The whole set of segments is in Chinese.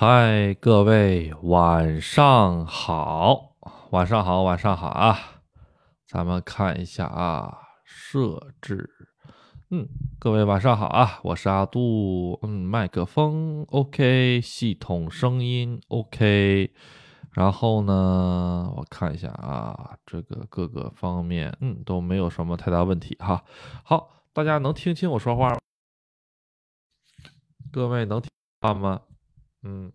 嗨，各位晚上好，晚上好，晚上好啊！咱们看一下啊，设置，嗯，各位晚上好啊，我是阿杜，嗯，麦克风 OK，系统声音 OK，然后呢，我看一下啊，这个各个方面，嗯，都没有什么太大问题哈。好，大家能听清我说话吗？各位能听话吗？嗯，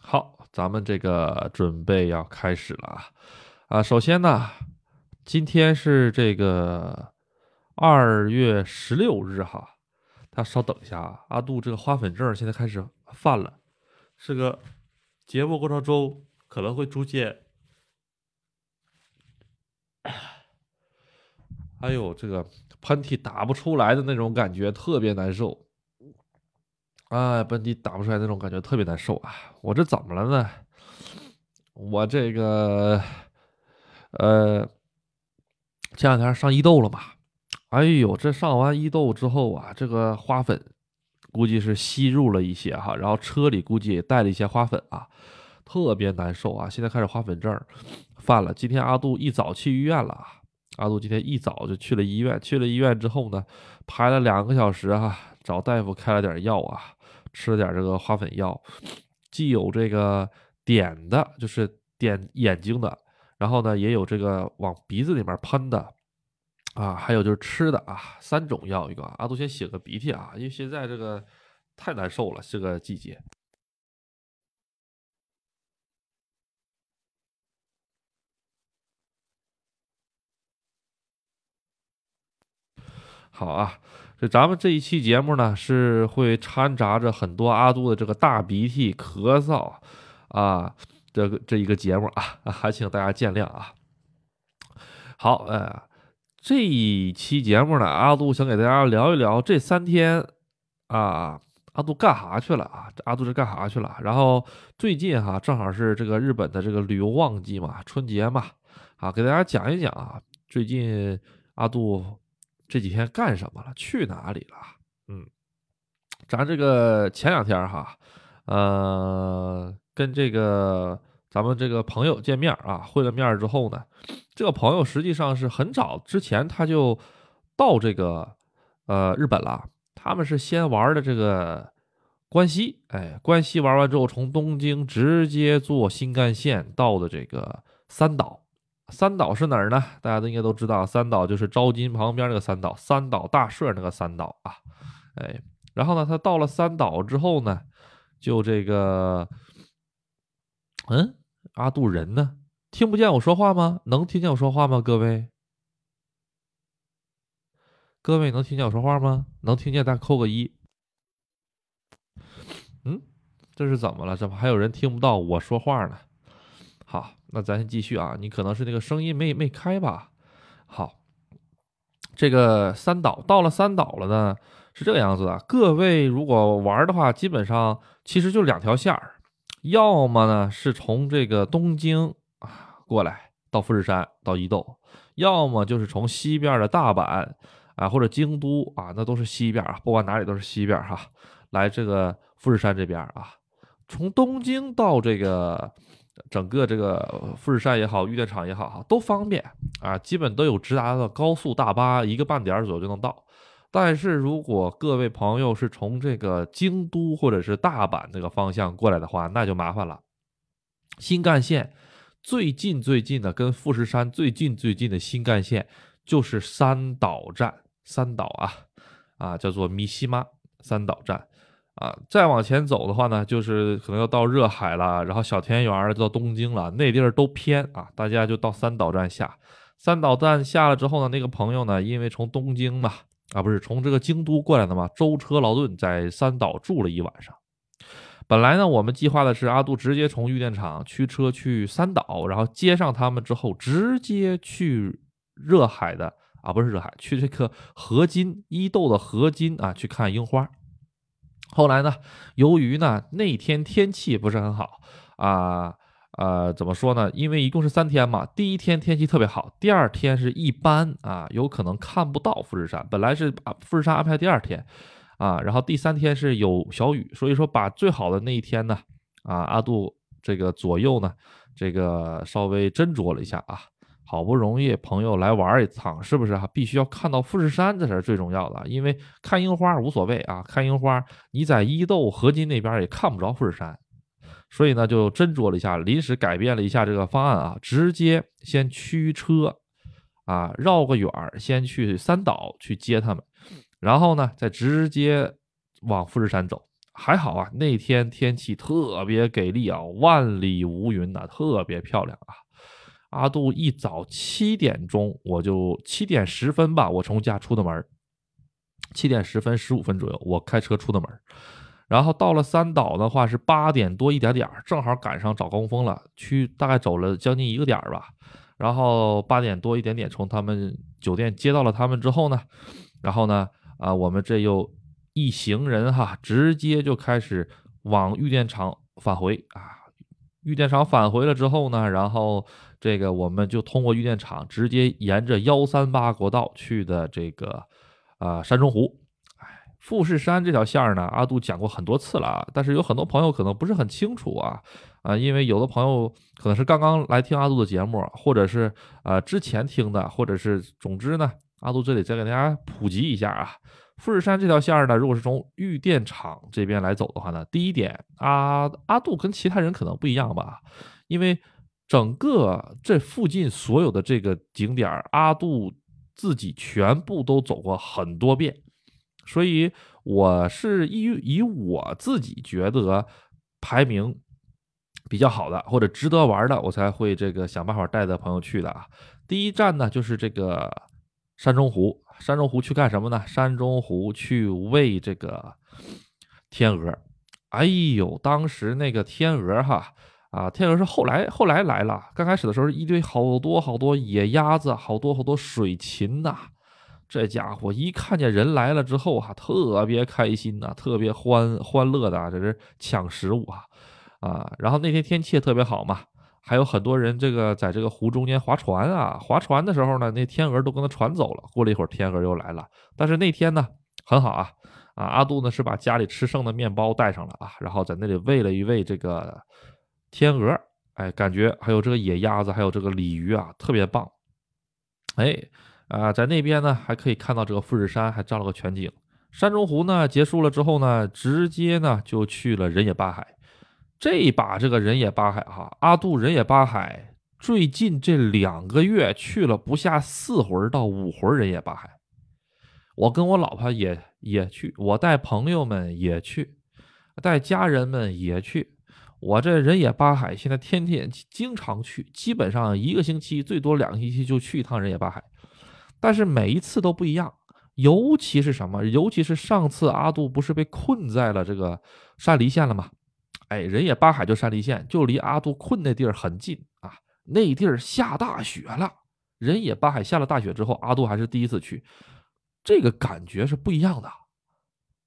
好，咱们这个准备要开始了啊啊！首先呢，今天是这个二月十六日哈，大家稍等一下啊，阿杜这个花粉症现在开始犯了，这个节目过程中可能会出现，哎呦这个喷嚏打不出来的那种感觉，特别难受。哎，本地打不出来那种感觉特别难受啊！我这怎么了呢？我这个，呃，前两天上伊豆了嘛？哎呦，这上完伊豆之后啊，这个花粉估计是吸入了一些哈，然后车里估计也带了一些花粉啊，特别难受啊！现在开始花粉症犯了。今天阿杜一早去医院了啊，阿杜今天一早就去了医院。去了医院之后呢，排了两个小时哈，找大夫开了点药啊。吃了点这个花粉药，既有这个点的，就是点眼睛的，然后呢，也有这个往鼻子里面喷的，啊，还有就是吃的啊，三种药一个。阿杜先擤个鼻涕啊，因为现在这个太难受了，这个季节。好啊。这咱们这一期节目呢，是会掺杂着很多阿杜的这个大鼻涕、咳嗽啊，这个这一个节目啊，还请大家见谅啊。好，呃，这一期节目呢，阿杜想给大家聊一聊这三天啊，阿杜干啥去了啊？这阿杜是干啥去了？然后最近哈，正好是这个日本的这个旅游旺季嘛，春节嘛，啊，给大家讲一讲啊，最近阿杜。这几天干什么了？去哪里了？嗯，咱这个前两天哈，呃，跟这个咱们这个朋友见面啊，会了面之后呢，这个朋友实际上是很早之前他就到这个呃日本了。他们是先玩的这个关西，哎，关西玩完之后，从东京直接坐新干线到的这个三岛。三岛是哪儿呢？大家都应该都知道，三岛就是招金旁边那个三岛，三岛大社那个三岛啊。哎，然后呢，他到了三岛之后呢，就这个，嗯，阿杜人呢？听不见我说话吗？能听见我说话吗？各位，各位能听见我说话吗？能听见，大家扣个一。嗯，这是怎么了？怎么还有人听不到我说话呢？好。那咱先继续啊，你可能是那个声音没没开吧？好，这个三岛到了三岛了呢，是这个样子的。各位如果玩的话，基本上其实就两条线儿，要么呢是从这个东京啊过来到富士山到伊豆，要么就是从西边的大阪啊或者京都啊，那都是西边啊，不管哪里都是西边哈，来这个富士山这边啊，从东京到这个。整个这个富士山也好，玉电厂也好，哈，都方便啊，基本都有直达的高速大巴，一个半点左右就能到。但是如果各位朋友是从这个京都或者是大阪这个方向过来的话，那就麻烦了。新干线最近最近的跟富士山最近最近的新干线就是三岛站，三岛啊啊，叫做米西妈三岛站。啊，再往前走的话呢，就是可能要到热海了，然后小田园到东京了，那地儿都偏啊。大家就到三岛站下，三岛站下了之后呢，那个朋友呢，因为从东京嘛，啊不是从这个京都过来的嘛，舟车劳顿，在三岛住了一晚上。本来呢，我们计划的是阿杜直接从玉电厂驱车去三岛，然后接上他们之后，直接去热海的啊，不是热海，去这个河津伊豆的河津啊，去看樱花。后来呢？由于呢那天天气不是很好啊，呃，怎么说呢？因为一共是三天嘛，第一天天气特别好，第二天是一般啊，有可能看不到富士山。本来是啊，富士山安排第二天啊，然后第三天是有小雨，所以说把最好的那一天呢，啊，阿杜这个左右呢，这个稍微斟酌了一下啊，好不容易朋友来玩一趟，是不是啊？必须要看到富士山，这才是最重要的，因为看樱花无所谓啊，看樱花你在伊豆河津那边也看不着富士山，所以呢就斟酌了一下，临时改变了一下这个方案啊，直接先驱车啊绕个远儿，先去三岛去接他们。然后呢，再直接往富士山走。还好啊，那天天气特别给力啊，万里无云呐，特别漂亮啊。阿杜一早七点钟，我就七点十分吧，我从家出的门。七点十分十五分左右，我开车出的门。然后到了三岛的话是八点多一点点，正好赶上早高峰了。去大概走了将近一个点吧。然后八点多一点点从他们酒店接到了他们之后呢，然后呢。啊，我们这又一行人哈，直接就开始往玉电厂返回啊。玉电厂返回了之后呢，然后这个我们就通过玉电厂，直接沿着幺三八国道去的这个啊山中湖。富士山这条线儿呢，阿杜讲过很多次了啊，但是有很多朋友可能不是很清楚啊啊，因为有的朋友可能是刚刚来听阿杜的节目，或者是啊之前听的，或者是总之呢。阿杜这里再给大家普及一下啊，富士山这条线儿呢，如果是从玉电厂这边来走的话呢，第一点，阿阿杜跟其他人可能不一样吧，因为整个这附近所有的这个景点，阿杜自己全部都走过很多遍，所以我是以以我自己觉得排名比较好的或者值得玩的，我才会这个想办法带着朋友去的啊。第一站呢，就是这个。山中湖，山中湖去干什么呢？山中湖去喂这个天鹅。哎呦，当时那个天鹅哈啊，天鹅是后来后来来了，刚开始的时候一堆好多好多野鸭子，好多好多水禽呐。这家伙一看见人来了之后哈，特别开心呐，特别欢欢乐的，在这是抢食物啊啊。然后那天天气也特别好嘛。还有很多人这个在这个湖中间划船啊，划船的时候呢，那天鹅都跟他船走了。过了一会儿，天鹅又来了。但是那天呢，很好啊，啊，阿杜呢是把家里吃剩的面包带上了啊，然后在那里喂了一喂这个天鹅，哎，感觉还有这个野鸭子，还有这个鲤鱼啊，特别棒。哎，啊，在那边呢还可以看到这个富士山，还照了个全景。山中湖呢结束了之后呢，直接呢就去了人野八海。这把这个人野八海哈，阿杜人野八海最近这两个月去了不下四回到五回人野八海，我跟我老婆也也去，我带朋友们也去，带家人们也去，我这人也八海现在天天经常去，基本上一个星期最多两个星期就去一趟人也八海，但是每一次都不一样，尤其是什么？尤其是上次阿杜不是被困在了这个山梨县了吗？哎，人也八海就山梨县，就离阿杜困那地儿很近啊。那地儿下大雪了，人也八海下了大雪之后，阿杜还是第一次去，这个感觉是不一样的。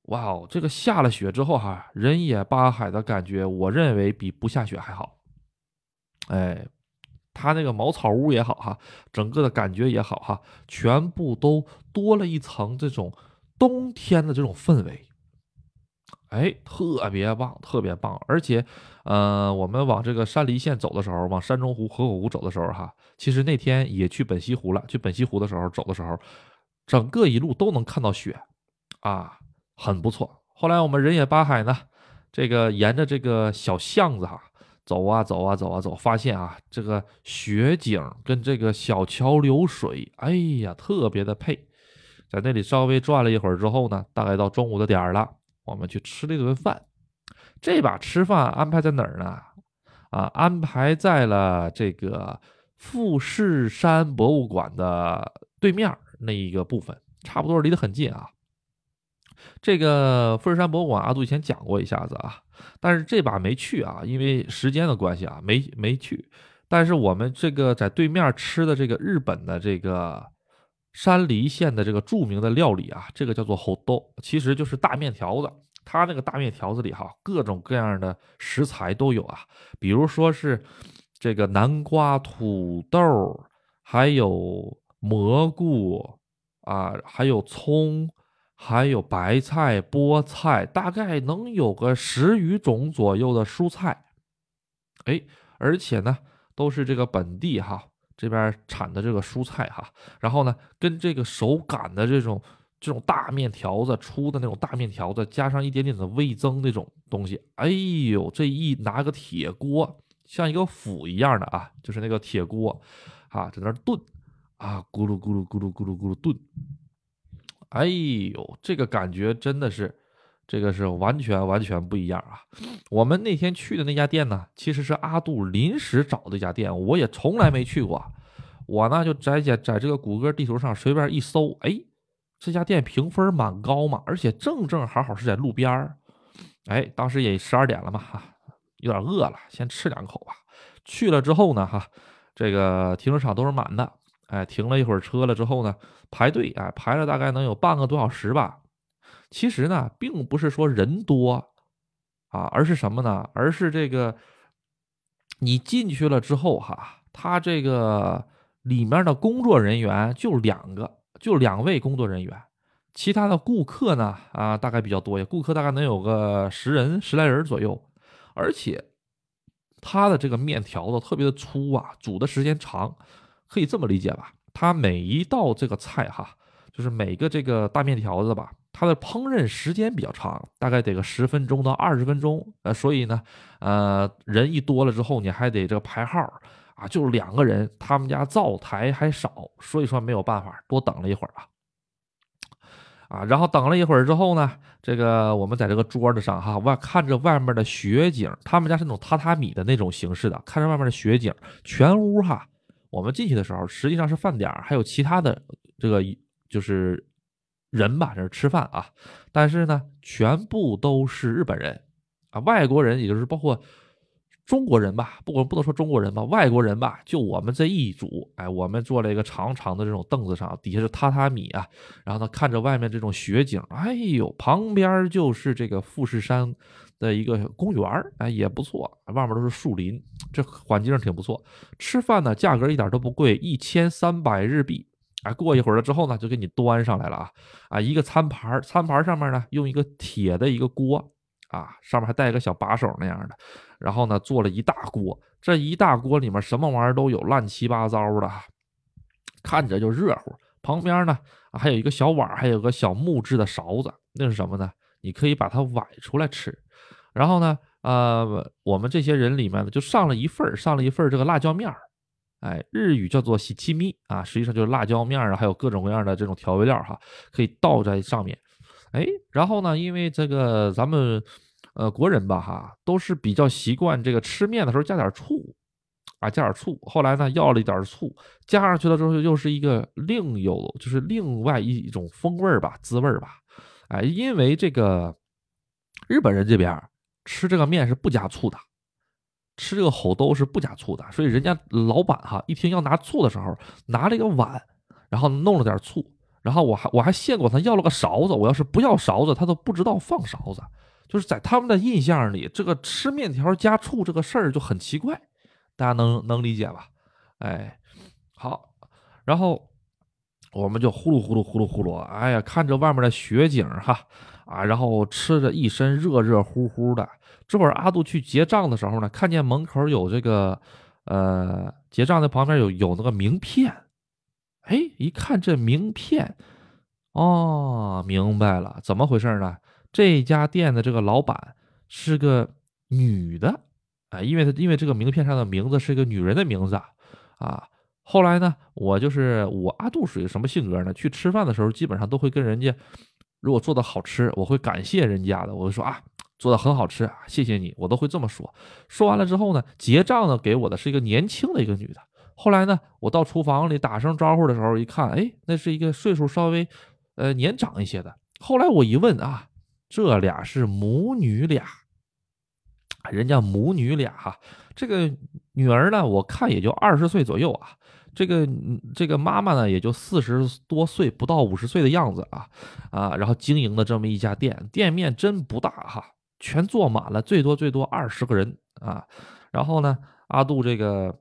哇哦，这个下了雪之后哈，人野八海的感觉，我认为比不下雪还好。哎，他那个茅草屋也好哈，整个的感觉也好哈，全部都多了一层这种冬天的这种氛围。哎，特别棒，特别棒！而且，呃，我们往这个山梨县走的时候，往山中湖、河口湖走的时候，哈，其实那天也去本溪湖了。去本溪湖的时候，走的时候，整个一路都能看到雪，啊，很不错。后来我们人野八海呢，这个沿着这个小巷子哈，走啊走啊走啊走，发现啊，这个雪景跟这个小桥流水，哎呀，特别的配。在那里稍微转了一会儿之后呢，大概到中午的点儿了。我们去吃了一顿饭，这把吃饭安排在哪儿呢？啊，安排在了这个富士山博物馆的对面那一个部分，差不多离得很近啊。这个富士山博物馆，阿杜以前讲过一下子啊，但是这把没去啊，因为时间的关系啊，没没去。但是我们这个在对面吃的这个日本的这个。山梨县的这个著名的料理啊，这个叫做猴豆，其实就是大面条子。它那个大面条子里哈，各种各样的食材都有啊，比如说是这个南瓜、土豆，还有蘑菇啊，还有葱，还有白菜、菠菜，大概能有个十余种左右的蔬菜。哎，而且呢，都是这个本地哈这边产的这个蔬菜哈。然后呢，跟这个手擀的这种这种大面条子，出的那种大面条子，加上一点点的味增那种东西。哎呦，这一拿个铁锅，像一个釜一样的啊，就是那个铁锅啊，在那炖啊，咕噜咕噜咕噜咕噜咕噜炖。哎呦，这个感觉真的是，这个是完全完全不一样啊！我们那天去的那家店呢，其实是阿杜临时找的一家店，我也从来没去过。我呢就在在在这个谷歌地图上随便一搜，哎，这家店评分蛮高嘛，而且正正好好是在路边儿。哎，当时也十二点了嘛，哈，有点饿了，先吃两口吧。去了之后呢，哈，这个停车场都是满的。哎，停了一会儿车了之后呢，排队，哎，排了大概能有半个多小时吧。其实呢，并不是说人多啊，而是什么呢？而是这个你进去了之后哈，他这个里面的工作人员就两个，就两位工作人员，其他的顾客呢啊，大概比较多呀，顾客大概能有个十人十来人左右，而且他的这个面条子特别的粗啊，煮的时间长。可以这么理解吧，它每一道这个菜哈，就是每个这个大面条子吧，它的烹饪时间比较长，大概得个十分钟到二十分钟。呃，所以呢，呃，人一多了之后，你还得这个排号啊，就两个人，他们家灶台还少，所以说没有办法，多等了一会儿吧。啊，然后等了一会儿之后呢，这个我们在这个桌子上哈，外看着外面的雪景，他们家是那种榻榻米的那种形式的，看着外面的雪景，全屋哈。我们进去的时候，实际上是饭点还有其他的这个就是人吧，这是吃饭啊。但是呢，全部都是日本人啊，外国人，也就是包括中国人吧，不管不能说中国人吧，外国人吧，就我们这一组，哎，我们坐了一个长长的这种凳子上，底下是榻榻米啊，然后呢，看着外面这种雪景，哎呦，旁边就是这个富士山。的一个公园儿，哎，也不错，外面都是树林，这环境挺不错。吃饭呢，价格一点都不贵，一千三百日币。哎，过一会儿了之后呢，就给你端上来了啊啊，一个餐盘，餐盘上面呢用一个铁的一个锅啊，上面还带一个小把手那样的，然后呢做了一大锅，这一大锅里面什么玩意儿都有，乱七八糟的，看着就热乎。旁边呢还有一个小碗，还有个小木质的勺子，那是什么呢？你可以把它崴出来吃。然后呢，呃，我们这些人里面呢，就上了一份儿上了一份儿这个辣椒面儿，哎，日语叫做喜七咪啊，实际上就是辣椒面儿啊，还有各种各样的这种调味料哈，可以倒在上面，哎，然后呢，因为这个咱们呃国人吧哈，都是比较习惯这个吃面的时候加点醋啊，加点醋，后来呢要了一点醋，加上去了之后又是一个另有就是另外一种风味吧，滋味吧，哎，因为这个日本人这边。吃这个面是不加醋的，吃这个吼兜是不加醋的，所以人家老板哈一听要拿醋的时候，拿了一个碗，然后弄了点醋，然后我还我还谢过他要了个勺子，我要是不要勺子，他都不知道放勺子，就是在他们的印象里，这个吃面条加醋这个事儿就很奇怪，大家能能理解吧？哎，好，然后我们就呼噜呼噜呼噜呼噜，哎呀，看着外面的雪景哈。啊，然后吃着一身热热乎乎的。这会儿阿杜去结账的时候呢，看见门口有这个，呃，结账的旁边有有那个名片。哎，一看这名片，哦，明白了，怎么回事呢？这家店的这个老板是个女的，啊，因为因为这个名片上的名字是一个女人的名字啊。啊，后来呢，我就是我阿杜属于什么性格呢？去吃饭的时候，基本上都会跟人家。如果做的好吃，我会感谢人家的，我会说啊，做的很好吃啊，谢谢你，我都会这么说。说完了之后呢，结账呢给我的是一个年轻的一个女的。后来呢，我到厨房里打声招呼的时候，一看，哎，那是一个岁数稍微呃年长一些的。后来我一问啊，这俩是母女俩，人家母女俩哈，这个女儿呢，我看也就二十岁左右啊。这个这个妈妈呢，也就四十多岁，不到五十岁的样子啊啊，然后经营的这么一家店，店面真不大哈，全坐满了，最多最多二十个人啊。然后呢，阿杜这个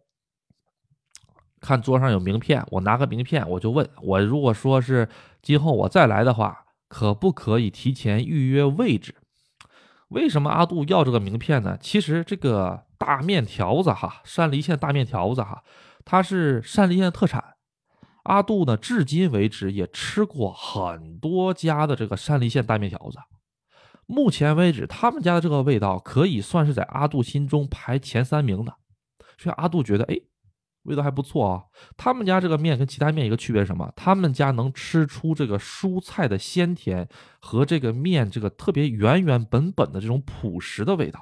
看桌上有名片，我拿个名片，我就问我，如果说是今后我再来的话，可不可以提前预约位置？为什么阿杜要这个名片呢？其实这个大面条子哈，山梨县大面条子哈，它是山梨县特产。阿杜呢，至今为止也吃过很多家的这个山梨县大面条子。目前为止，他们家的这个味道可以算是在阿杜心中排前三名的。所以阿杜觉得，哎。味道还不错啊！他们家这个面跟其他面一个区别是什么？他们家能吃出这个蔬菜的鲜甜和这个面这个特别原原本本的这种朴实的味道。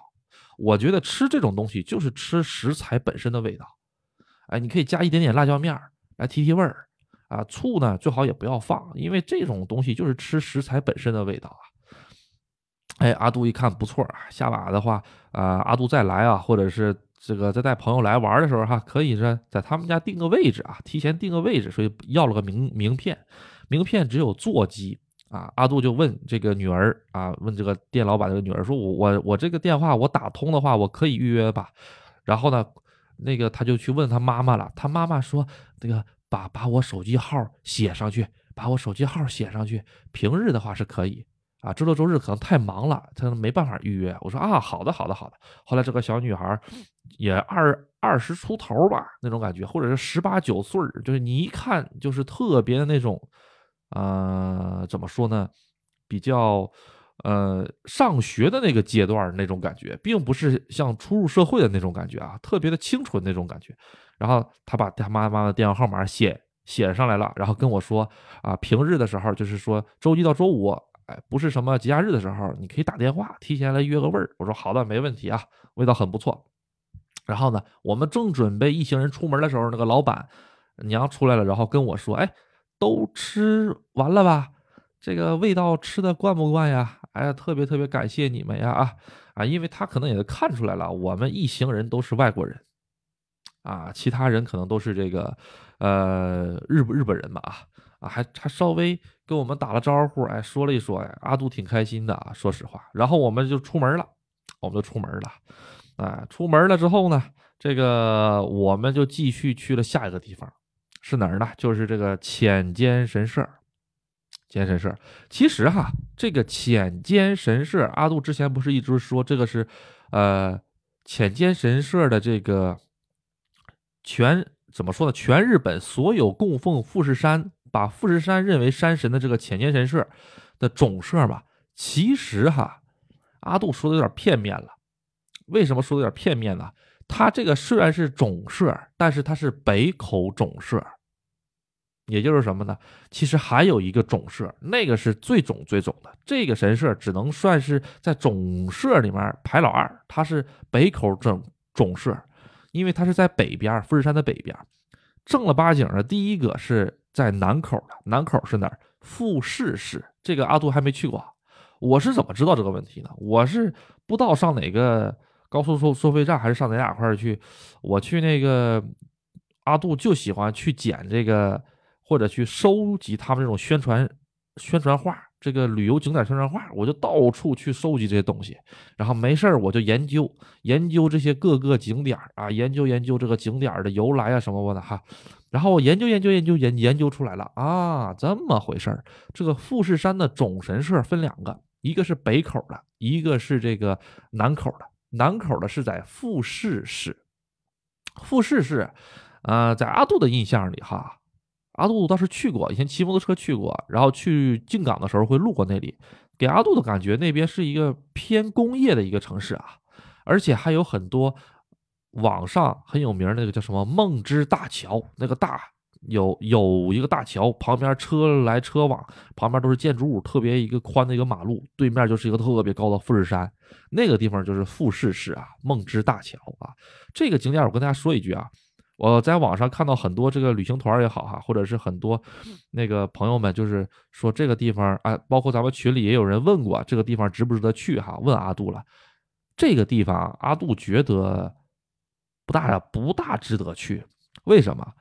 我觉得吃这种东西就是吃食材本身的味道。哎，你可以加一点点辣椒面儿来提提味儿啊，醋呢最好也不要放，因为这种东西就是吃食材本身的味道啊。哎，阿杜一看不错啊，下把的话啊，阿杜再来啊，或者是。这个再带朋友来玩的时候，哈，可以是在他们家定个位置啊，提前定个位置，所以要了个名名片，名片只有座机啊。阿杜就问这个女儿啊，问这个店老板这个女儿说：“我我我这个电话我打通的话，我可以预约吧？”然后呢，那个他就去问他妈妈了，他妈妈说：“那个把把我手机号写上去，把我手机号写上去，平日的话是可以。”啊，周六周日可能太忙了，他没办法预约。我说啊，好的，好的，好的。后来这个小女孩也二二十出头吧，那种感觉，或者是十八九岁就是你一看就是特别的那种，呃，怎么说呢，比较呃上学的那个阶段那种感觉，并不是像初入社会的那种感觉啊，特别的清纯那种感觉。然后他把他妈妈的电话号码写写上来了，然后跟我说啊，平日的时候就是说周一到周五。哎，不是什么节假日的时候，你可以打电话提前来约个位儿。我说好的，没问题啊，味道很不错。然后呢，我们正准备一行人出门的时候，那个老板娘出来了，然后跟我说：“哎，都吃完了吧？这个味道吃的惯不惯呀？”哎呀，特别特别感谢你们呀！啊啊，因为他可能也看出来了，我们一行人都是外国人啊，其他人可能都是这个呃日日本人吧啊。还还稍微跟我们打了招呼，哎，说了一说，哎，阿杜挺开心的啊，说实话。然后我们就出门了，我们就出门了，哎，出门了之后呢，这个我们就继续去了下一个地方，是哪儿呢？就是这个浅间神社。浅间神社，其实哈，这个浅间神社，阿杜之前不是一直说这个是，呃，浅间神社的这个全怎么说呢？全日本所有供奉富士山。把富士山认为山神的这个浅间神社的总社吧，其实哈，阿杜说的有点片面了。为什么说的有点片面呢？它这个虽然是总社，但是它是北口总社，也就是什么呢？其实还有一个总社，那个是最总最总的。这个神社只能算是在总社里面排老二，它是北口总总社，因为它是在北边，富士山的北边。正儿八经的第一个是。在南口的南口是哪儿？富士市。这个阿杜还没去过。我是怎么知道这个问题呢？我是不知道上哪个高速收收费站，还是上哪哪块去。我去那个阿杜就喜欢去捡这个，或者去收集他们这种宣传宣传画。这个旅游景点宣传画，我就到处去收集这些东西，然后没事儿我就研究研究这些各个景点啊，研究研究这个景点的由来啊什么的哈，然后我研究研究研究研研究出来了啊，这么回事儿。这个富士山的总神社分两个，一个是北口的，一个是这个南口的。南口的是在富士市，富士市，呃，在阿杜的印象里哈。阿杜倒是去过，以前骑摩托车去过，然后去进港的时候会路过那里，给阿杜的感觉那边是一个偏工业的一个城市啊，而且还有很多网上很有名那个叫什么梦之大桥，那个大有有一个大桥，旁边车来车往，旁边都是建筑物，特别一个宽的一个马路，对面就是一个特别高的富士山，那个地方就是富士市啊，梦之大桥啊，这个景点我跟大家说一句啊。我在网上看到很多这个旅行团也好哈，或者是很多那个朋友们，就是说这个地方啊，包括咱们群里也有人问过这个地方值不值得去哈？问阿杜了，这个地方阿杜觉得不大不大值得去，为什么？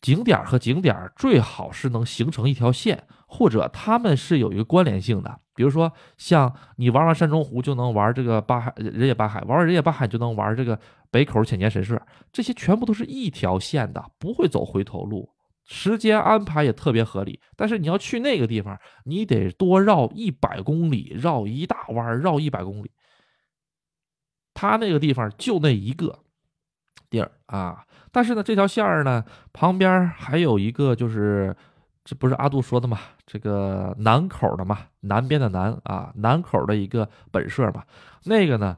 景点和景点最好是能形成一条线，或者他们是有一个关联性的。比如说，像你玩完山中湖就能玩这个八海人野八海，玩完人野八海就能玩这个北口浅间神社，这些全部都是一条线的，不会走回头路。时间安排也特别合理。但是你要去那个地方，你得多绕一百公里，绕一大弯，绕一百公里。他那个地方就那一个地儿啊，但是呢，这条线儿呢旁边还有一个，就是这不是阿杜说的嘛，这个南口的嘛，南边的南啊，南口的一个本社嘛，那个呢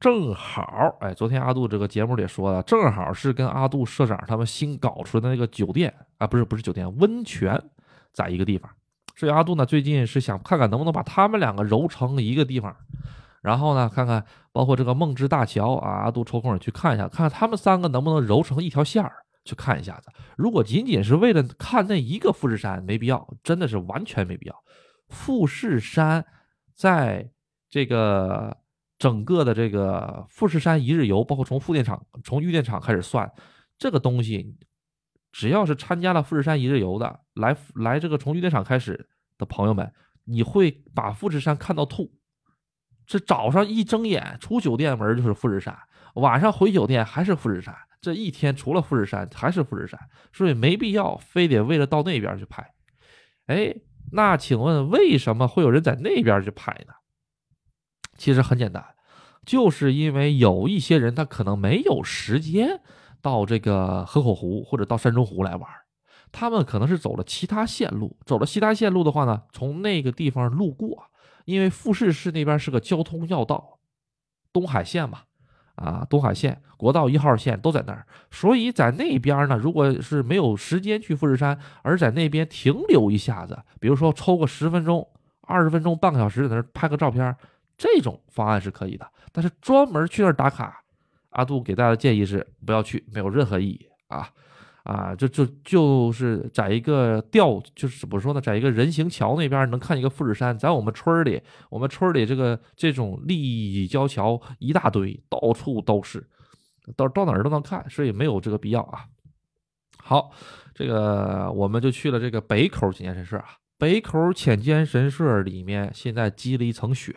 正好，哎，昨天阿杜这个节目里说的，正好是跟阿杜社长他们新搞出来的那个酒店啊，不是不是酒店，温泉在一个地方，所以阿杜呢最近是想看看能不能把他们两个揉成一个地方。然后呢，看看包括这个梦之大桥啊，阿杜抽空也去看一下，看看他们三个能不能揉成一条线儿，去看一下子。如果仅仅是为了看那一个富士山，没必要，真的是完全没必要。富士山在这个整个的这个富士山一日游，包括从富电厂、从玉电场开始算，这个东西，只要是参加了富士山一日游的，来来这个从玉电场开始的朋友们，你会把富士山看到吐。这早上一睁眼出酒店门就是富士山，晚上回酒店还是富士山，这一天除了富士山还是富士山，所以没必要非得为了到那边去拍。哎，那请问为什么会有人在那边去拍呢？其实很简单，就是因为有一些人他可能没有时间到这个河口湖或者到山中湖来玩，他们可能是走了其他线路，走了其他线路的话呢，从那个地方路过。因为富士市那边是个交通要道，东海线嘛，啊，东海线、国道一号线都在那儿，所以在那边呢，如果是没有时间去富士山，而在那边停留一下子，比如说抽个十分钟、二十分钟、半个小时在那儿拍个照片，这种方案是可以的。但是专门去那儿打卡，阿杜给大家的建议是不要去，没有任何意义啊。啊，就就就是在一个吊，就是怎么说呢，在一个人行桥那边能看一个富士山。在我们村里，我们村里这个这种立交桥一大堆，到处都是，到到哪儿都能看，所以没有这个必要啊。好，这个我们就去了这个北口浅间神社啊。北口浅间神社里面现在积了一层雪，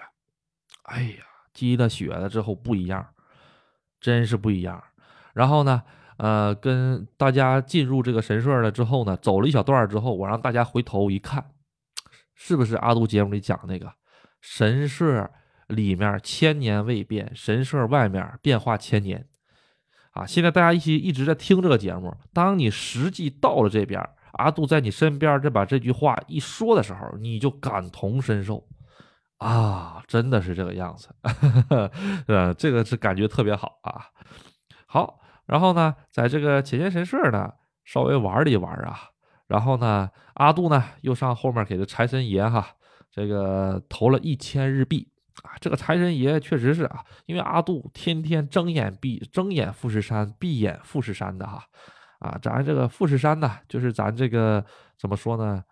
哎呀，积了雪了之后不一样，真是不一样。然后呢？呃，跟大家进入这个神社了之后呢，走了一小段之后，我让大家回头一看，是不是阿杜节目里讲那个神社里面千年未变，神社外面变化千年啊？现在大家一起一直在听这个节目，当你实际到了这边，阿杜在你身边这把这句话一说的时候，你就感同身受啊，真的是这个样子，呃，这个是感觉特别好啊，好。然后呢，在这个浅间神社呢，稍微玩了一玩啊。然后呢，阿杜呢又上后面给这财神爷哈，这个投了一千日币啊。这个财神爷确实是啊，因为阿杜天天睁眼闭睁眼富士山，闭眼富士山的哈啊。咱这个富士山呢，就是咱这个怎么说呢，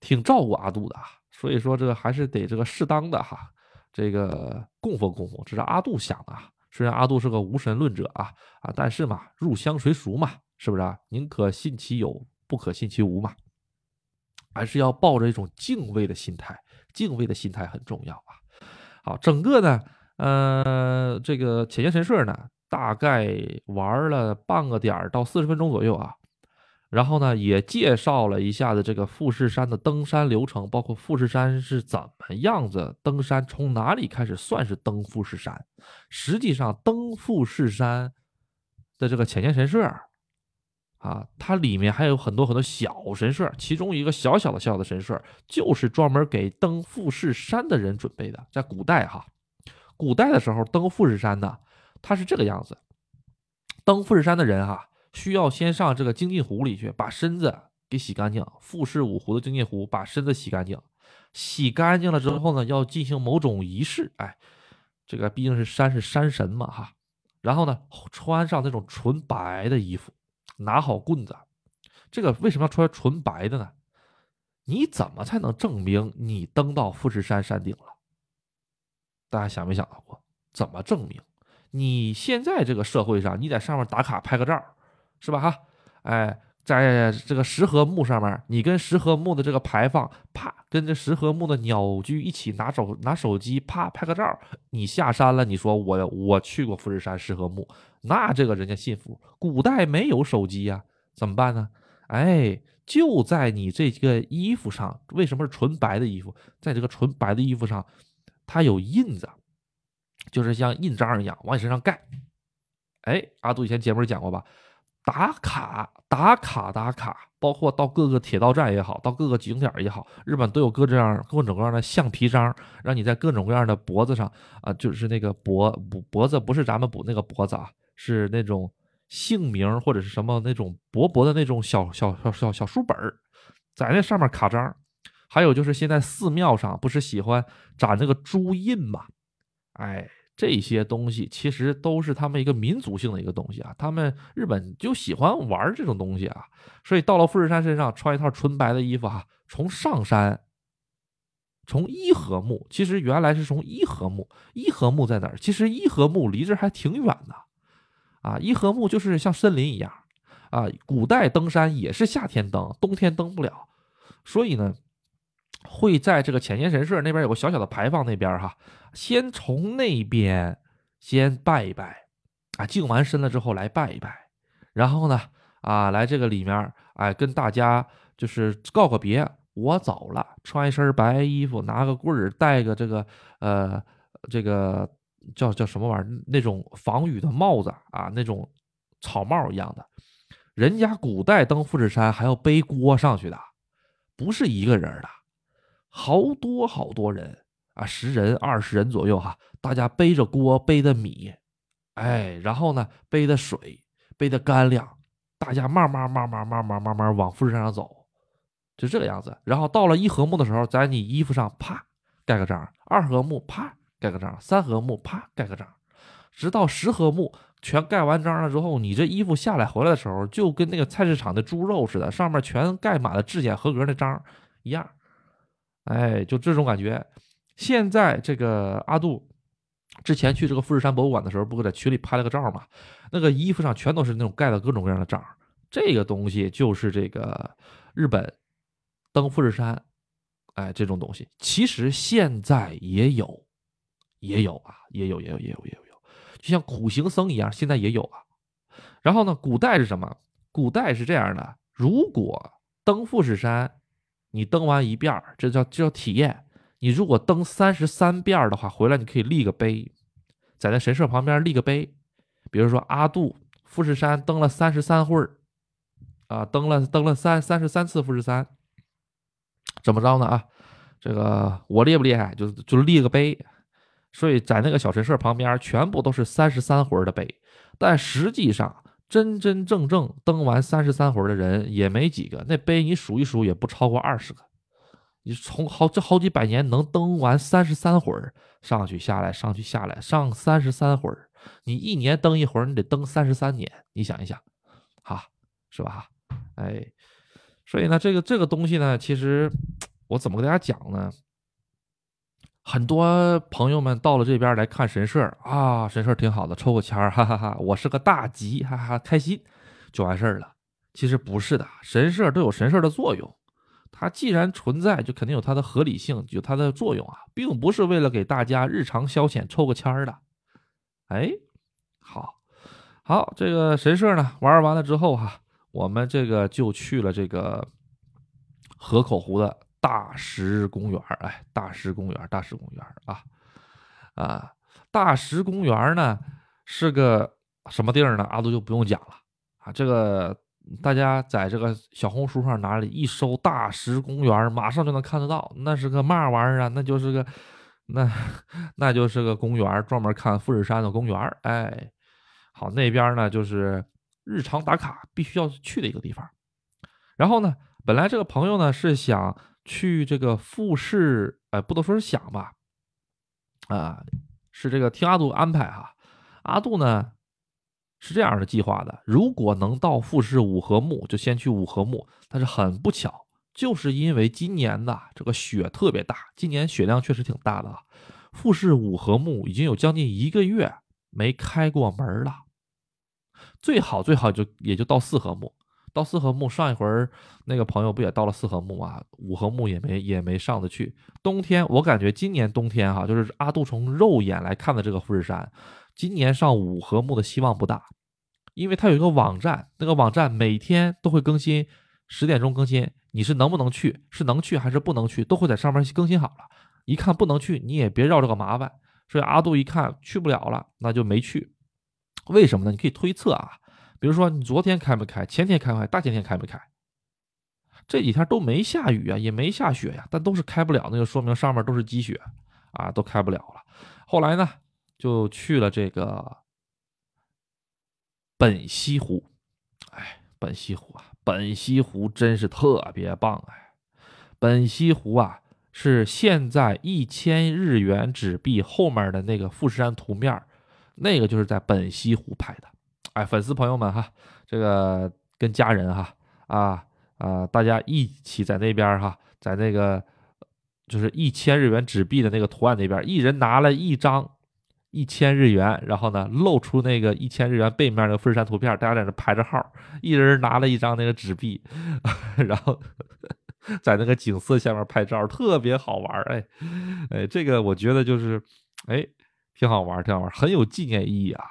挺照顾阿杜的，所以说这个还是得这个适当的哈，这个供奉供奉，这是阿杜想的。虽然阿杜是个无神论者啊啊，但是嘛，入乡随俗嘛，是不是啊？宁可信其有，不可信其无嘛，还是要抱着一种敬畏的心态，敬畏的心态很重要啊。好，整个呢，呃，这个浅间神社呢，大概玩了半个点儿到四十分钟左右啊。然后呢，也介绍了一下子这个富士山的登山流程，包括富士山是怎么样子登山，从哪里开始算是登富士山。实际上，登富士山的这个浅间神社啊，它里面还有很多很多小神社，其中一个小小的小小的神社，就是专门给登富士山的人准备的。在古代哈，古代的时候登富士山呢，它是这个样子，登富士山的人哈。需要先上这个精进湖里去，把身子给洗干净。富士五湖的精进湖，把身子洗干净。洗干净了之后呢，要进行某种仪式。哎，这个毕竟是山是山神嘛，哈。然后呢，穿上那种纯白的衣服，拿好棍子。这个为什么要穿纯白的呢？你怎么才能证明你登到富士山山顶了？大家想没想到过？怎么证明？你现在这个社会上，你在上面打卡拍个照。是吧哈，哎，在这个石河木上面，你跟石河木的这个牌坊，啪，跟这石河木的鸟居一起拿手拿手机，啪拍个照。你下山了，你说我我去过富士山石河木，那这个人家信服。古代没有手机呀，怎么办呢？哎，就在你这个衣服上，为什么是纯白的衣服？在这个纯白的衣服上，它有印子，就是像印章一样往你身上盖。哎，阿杜以前节目讲过吧？打卡，打卡，打卡。包括到各个铁道站也好，到各个景点也好，日本都有各这样各种各样的橡皮章，让你在各种各样的脖子上啊，就是那个脖脖脖子不是咱们补那个脖子啊，是那种姓名或者是什么那种薄薄的那种小小小小小书本在那上面卡章。还有就是现在寺庙上不是喜欢展那个朱印嘛，哎。这些东西其实都是他们一个民族性的一个东西啊，他们日本就喜欢玩这种东西啊，所以到了富士山身上穿一套纯白的衣服哈，从上山，从伊和木，其实原来是从伊和木，伊和木在哪儿？其实伊和木离这还挺远的，啊，伊和木就是像森林一样，啊，古代登山也是夏天登，冬天登不了，所以呢。会在这个浅间神社那边有个小小的牌坊，那边哈，先从那边先拜一拜，啊，净完身了之后来拜一拜，然后呢，啊，来这个里面，哎，跟大家就是告个别，我走了，穿一身白衣服，拿个棍儿，戴个这个呃这个叫叫什么玩意儿，那种防雨的帽子啊，那种草帽一样的，人家古代登富士山还要背锅上去的，不是一个人的。好多好多人啊，十人、二十人左右哈，大家背着锅，背的米，哎，然后呢，背的水，背的干粮，大家慢慢、慢慢、慢慢、慢慢往富士山上走，就这个样子。然后到了一合目的时候，在你衣服上啪盖个章，二合目啪盖个章，三合目啪盖个章，直到十合目全盖完章了之后，你这衣服下来回来的时候，就跟那个菜市场的猪肉似的，上面全盖满了质检合格的章一样。哎，就这种感觉。现在这个阿杜之前去这个富士山博物馆的时候，不是在群里拍了个照吗？那个衣服上全都是那种盖的各种各样的章。这个东西就是这个日本登富士山，哎，这种东西其实现在也有，也有啊，也有，也有，也有，也有，有，就像苦行僧一样，现在也有啊。然后呢，古代是什么？古代是这样的：如果登富士山。你登完一遍这叫这叫体验。你如果登三十三遍的话，回来你可以立个碑，在那神社旁边立个碑。比如说阿杜富士山登了三十三回儿，啊，登了登了三三十三次富士山，怎么着呢？啊，这个我厉不厉害？就就立个碑。所以在那个小神社旁边，全部都是三十三回的碑，但实际上。真真正正登完三十三回的人也没几个，那碑你数一数也不超过二十个。你从好这好几百年能登完三十三回儿上去下来上去下来上三十三回儿你一年登一回儿你得登三十三年，你想一想，哈，是吧？哎，所以呢，这个这个东西呢，其实我怎么跟大家讲呢？很多朋友们到了这边来看神社啊，神社挺好的，抽个签儿，哈哈哈，我是个大吉，哈哈，开心就完事儿了。其实不是的，神社都有神社的作用，它既然存在，就肯定有它的合理性，有它的作用啊，并不是为了给大家日常消遣抽个签儿的。哎，好，好，这个神社呢玩完了之后哈，我们这个就去了这个河口湖的。大石公园哎，大石公园大石公园啊啊，大石公园呢是个什么地儿呢？阿杜就不用讲了啊。这个大家在这个小红书上哪里一搜“大石公园”，马上就能看得到。那是个嘛玩意儿啊？那就是个那那就是个公园，专门看富士山的公园哎，好，那边呢就是日常打卡必须要去的一个地方。然后呢，本来这个朋友呢是想。去这个富士，呃，不能说是想吧，啊，是这个听阿杜安排哈。阿杜呢是这样的计划的：如果能到富士五合目，就先去五合目。但是很不巧，就是因为今年的这个雪特别大，今年雪量确实挺大的啊。富士五合目已经有将近一个月没开过门了，最好最好就也就到四合目。到四合目，上一回那个朋友不也到了四合目吗？五合目也没也没上得去。冬天我感觉今年冬天哈，就是阿杜从肉眼来看的这个富士山，今年上五合目的希望不大，因为它有一个网站，那个网站每天都会更新十点钟更新，你是能不能去？是能去还是不能去？都会在上面更新好了。一看不能去，你也别绕这个麻烦。所以阿杜一看去不了了，那就没去。为什么呢？你可以推测啊，比如说你昨天开没开，前天开没开，大前天开没开？这几天都没下雨啊，也没下雪呀，但都是开不了，那就说明上面都是积雪啊，都开不了了。后来呢，就去了这个本溪湖。哎，本溪湖啊，本溪湖真是特别棒哎！本溪湖啊，是现在一千日元纸币后面的那个富士山图面，那个就是在本溪湖拍的。哎，粉丝朋友们哈，这个跟家人哈啊。啊，大家一起在那边哈，在那个就是一千日元纸币的那个图案那边，一人拿了一张一千日元，然后呢露出那个一千日元背面的富士山图片，大家在那排着号，一人拿了一张那个纸币，然后 在那个景色下面拍照，特别好玩哎哎，这个我觉得就是哎挺好玩，挺好玩，很有纪念意义啊。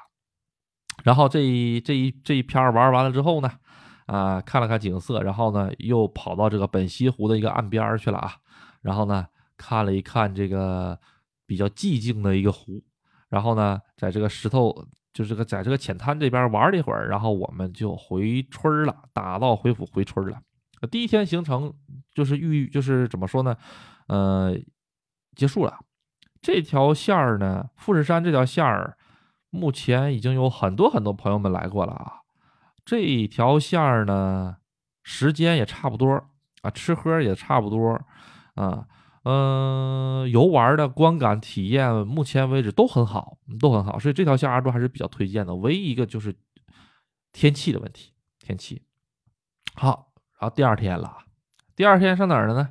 然后这一这一这一片玩完了之后呢？啊，看了看景色，然后呢，又跑到这个本溪湖的一个岸边去了啊。然后呢，看了一看这个比较寂静的一个湖，然后呢，在这个石头，就这个在这个浅滩这边玩了一会儿，然后我们就回村了，打道回府回村了。第一天行程就是预，就是怎么说呢？呃，结束了。这条线儿呢，富士山这条线儿，目前已经有很多很多朋友们来过了啊。这条线儿呢，时间也差不多啊，吃喝也差不多啊，嗯，游玩的观感体验，目前为止都很好，都很好，所以这条线阿朱还是比较推荐的。唯一一个就是天气的问题，天气好。然后第二天了，第二天上哪儿了呢？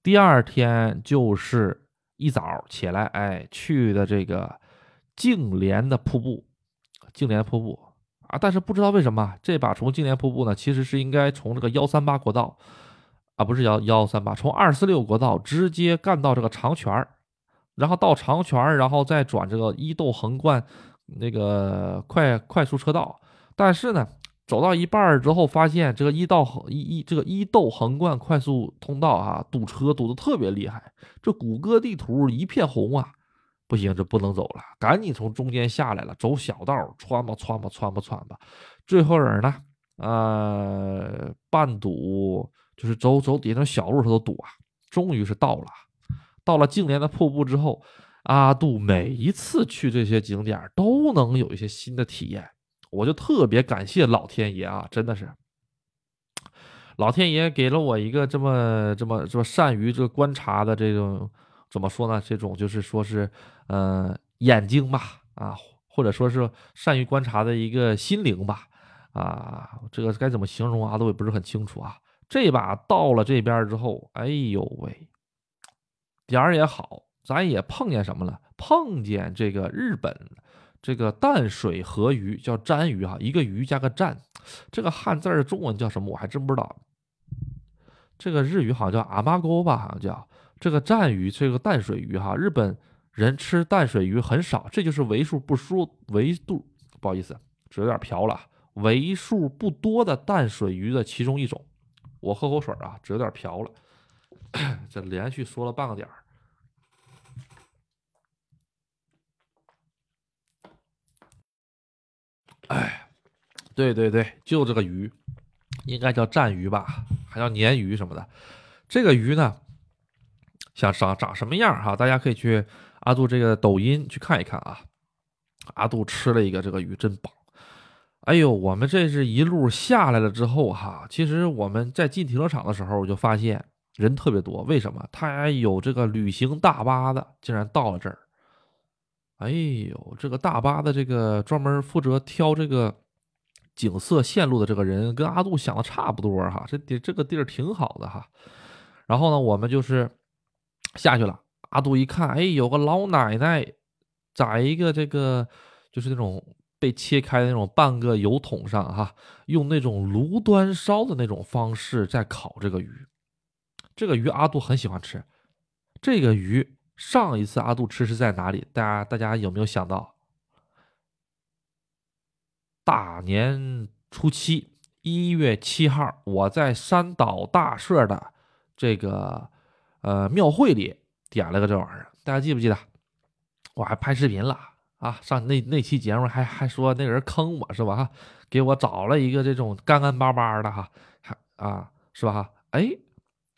第二天就是一早起来，哎，去的这个净莲的瀑布，净莲瀑布。啊，但是不知道为什么这把从净莲瀑布呢，其实是应该从这个幺三八国道，啊，不是幺幺三八，从二四六国道直接干到这个长泉然后到长泉然后再转这个伊豆横贯那个快快速车道。但是呢，走到一半之后，发现这个伊道横一一这个伊豆横贯快速通道啊，堵车堵得特别厉害，这谷歌地图一片红啊。不行，这不能走了，赶紧从中间下来了，走小道，穿吧穿吧穿吧穿吧，最后人呢，呃，半堵，就是走走底下那小路，他都堵啊。终于是到了，到了净莲的瀑布之后，阿杜每一次去这些景点都能有一些新的体验，我就特别感谢老天爷啊，真的是，老天爷给了我一个这么这么这么善于这个观察的这种。怎么说呢？这种就是说是，呃，眼睛吧，啊，或者说是善于观察的一个心灵吧，啊，这个该怎么形容啊？都也不是很清楚啊。这把到了这边之后，哎呦喂，点儿也好，咱也碰见什么了？碰见这个日本这个淡水河鱼，叫鲇鱼哈，一个鱼加个鲇，这个汉字中文叫什么？我还真不知道。这个日语好像叫阿妈沟吧，好像叫。这个鲇鱼，这个淡水鱼哈，日本人吃淡水鱼很少，这就是为数不输、为度不好意思，这有点瓢了，为数不多的淡水鱼的其中一种。我喝口水啊，这有点瓢了，这连续说了半个点儿。哎，对对对，就这个鱼，应该叫战鱼吧，还叫鲶鱼什么的。这个鱼呢？想长长什么样哈？大家可以去阿杜这个抖音去看一看啊。阿杜吃了一个这个鱼真棒，哎呦，我们这是一路下来了之后哈，其实我们在进停车场的时候我就发现人特别多，为什么？他有这个旅行大巴的竟然到了这儿。哎呦，这个大巴的这个专门负责挑这个景色线路的这个人跟阿杜想的差不多哈，这地这个地儿挺好的哈。然后呢，我们就是。下去了，阿杜一看，哎，有个老奶奶，在一个这个就是那种被切开的那种半个油桶上，哈，用那种炉端烧的那种方式在烤这个鱼。这个鱼阿杜很喜欢吃。这个鱼上一次阿杜吃是在哪里？大家大家有没有想到？大年初七，一月七号，我在山岛大社的这个呃庙会里点了个这玩意儿，大家记不记得？我还拍视频了啊！上那那期节目还还说那个人坑我是吧？哈，给我找了一个这种干干巴巴的哈，还啊是吧？哎，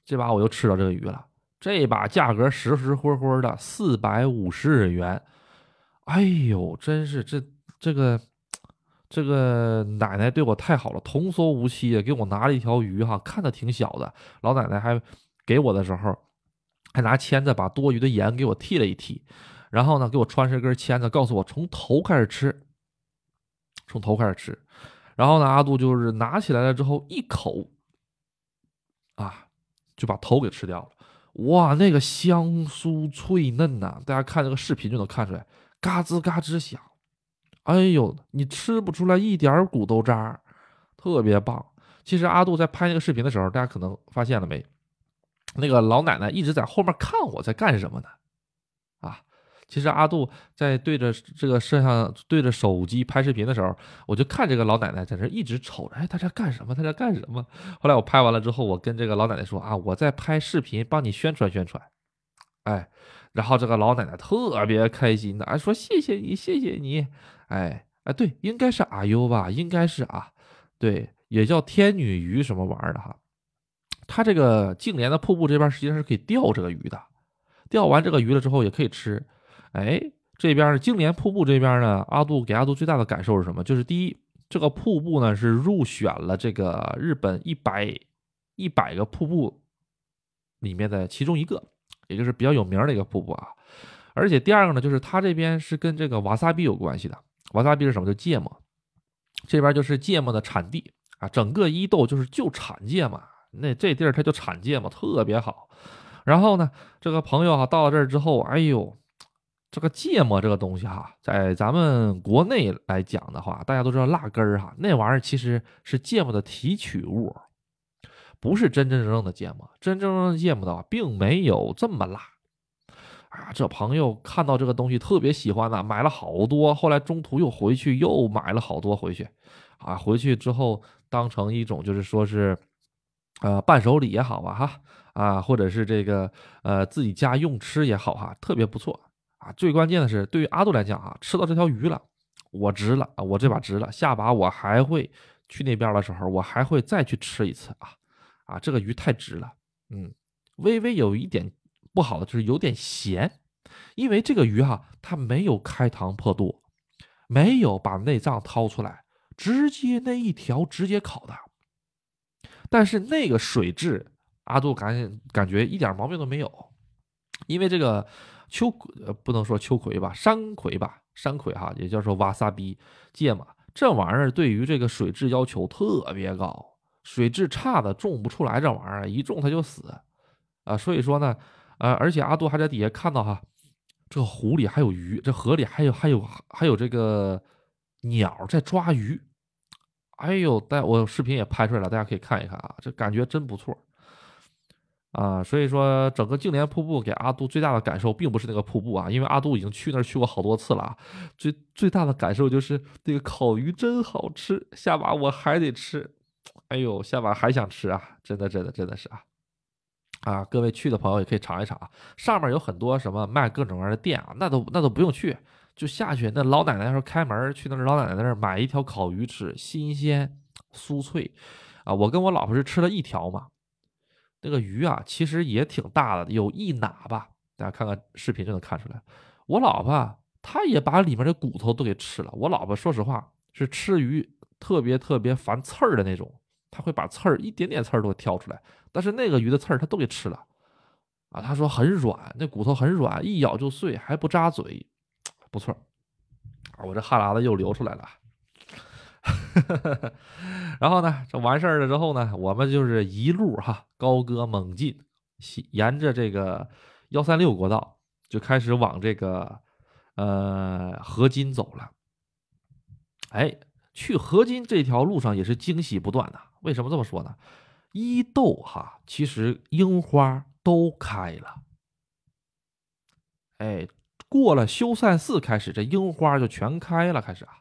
这把我又吃到这个鱼了，这把价格实实乎乎的四百五十日元，哎呦，真是这这个。这个奶奶对我太好了，童叟无欺给我拿了一条鱼哈，看着挺小的。老奶奶还给我的时候，还拿签子把多余的盐给我剔了一剔，然后呢，给我穿上一根签子，告诉我从头开始吃，从头开始吃。然后呢，阿杜就是拿起来了之后一口，啊，就把头给吃掉了。哇，那个香酥脆嫩呐，大家看这个视频就能看出来，嘎吱嘎吱响。哎呦，你吃不出来一点骨头渣，特别棒。其实阿杜在拍那个视频的时候，大家可能发现了没？那个老奶奶一直在后面看我在干什么呢？啊，其实阿杜在对着这个摄像、对着手机拍视频的时候，我就看这个老奶奶在这一直瞅着，哎，她在干什么？她在干什么？后来我拍完了之后，我跟这个老奶奶说啊，我在拍视频，帮你宣传宣传。哎，然后这个老奶奶特别开心的，哎，说谢谢你，谢谢你。哎哎，对，应该是阿优吧，应该是啊，对，也叫天女鱼什么玩意儿的哈。它这个净莲的瀑布这边实际上是可以钓这个鱼的，钓完这个鱼了之后也可以吃。哎，这边是净莲瀑布这边呢，阿杜给阿杜最大的感受是什么？就是第一，这个瀑布呢是入选了这个日本一百一百个瀑布里面的其中一个，也就是比较有名的一个瀑布啊。而且第二个呢，就是它这边是跟这个瓦萨比有关系的。瓦萨比是什么？就芥末，这边就是芥末的产地啊。整个伊豆就是就产芥末，那这地儿它就产芥末，特别好。然后呢，这个朋友哈到了这儿之后，哎呦，这个芥末这个东西哈，在咱们国内来讲的话，大家都知道辣根儿哈，那玩意儿其实是芥末的提取物，不是真真正正的芥末。真真正正的芥末的话，并没有这么辣。啊，这朋友看到这个东西特别喜欢呐，买了好多。后来中途又回去又买了好多回去，啊，回去之后当成一种就是说是，呃，伴手礼也好吧，哈，啊，或者是这个呃自己家用吃也好哈，特别不错啊。最关键的是，对于阿杜来讲啊，吃到这条鱼了，我值了啊，我这把值了，下把我还会去那边的时候，我还会再去吃一次啊，啊，这个鱼太值了，嗯，微微有一点。不好的就是有点咸，因为这个鱼哈，它没有开膛破肚，没有把内脏掏出来，直接那一条直接烤的。但是那个水质，阿杜感感觉一点毛病都没有，因为这个秋呃不能说秋葵吧，山葵吧，山葵哈，也叫做瓦萨比芥末，这玩意儿对于这个水质要求特别高，水质差的种不出来，这玩意儿一种它就死啊，所以说呢。啊，而且阿杜还在底下看到哈，这湖里还有鱼，这河里还有还有还有这个鸟在抓鱼。哎呦，大我视频也拍出来了，大家可以看一看啊，这感觉真不错啊。所以说，整个净莲瀑布给阿杜最大的感受，并不是那个瀑布啊，因为阿杜已经去那儿去过好多次了啊。最最大的感受就是这个烤鱼真好吃，下把我还得吃。哎呦，下把还想吃啊，真的真的真的是啊。啊，各位去的朋友也可以尝一尝啊，上面有很多什么卖各种各样的店啊，那都那都不用去，就下去。那老奶奶说开门，去那老奶奶那儿买一条烤鱼吃，新鲜酥脆啊。我跟我老婆是吃了一条嘛，那个鱼啊其实也挺大的，有一拿吧，大家看看视频就能看出来。我老婆她也把里面的骨头都给吃了。我老婆说实话是吃鱼特别特别烦刺儿的那种。他会把刺儿一点点刺儿都挑出来，但是那个鱼的刺儿他都给吃了，啊，他说很软，那骨头很软，一咬就碎，还不扎嘴，不错，啊，我这哈喇子又流出来了，然后呢，这完事儿了之后呢，我们就是一路哈高歌猛进，沿着这个幺三六国道就开始往这个呃河津走了，哎，去河津这条路上也是惊喜不断的。为什么这么说呢？伊豆哈，其实樱花都开了。哎，过了修善寺开始，这樱花就全开了。开始啊，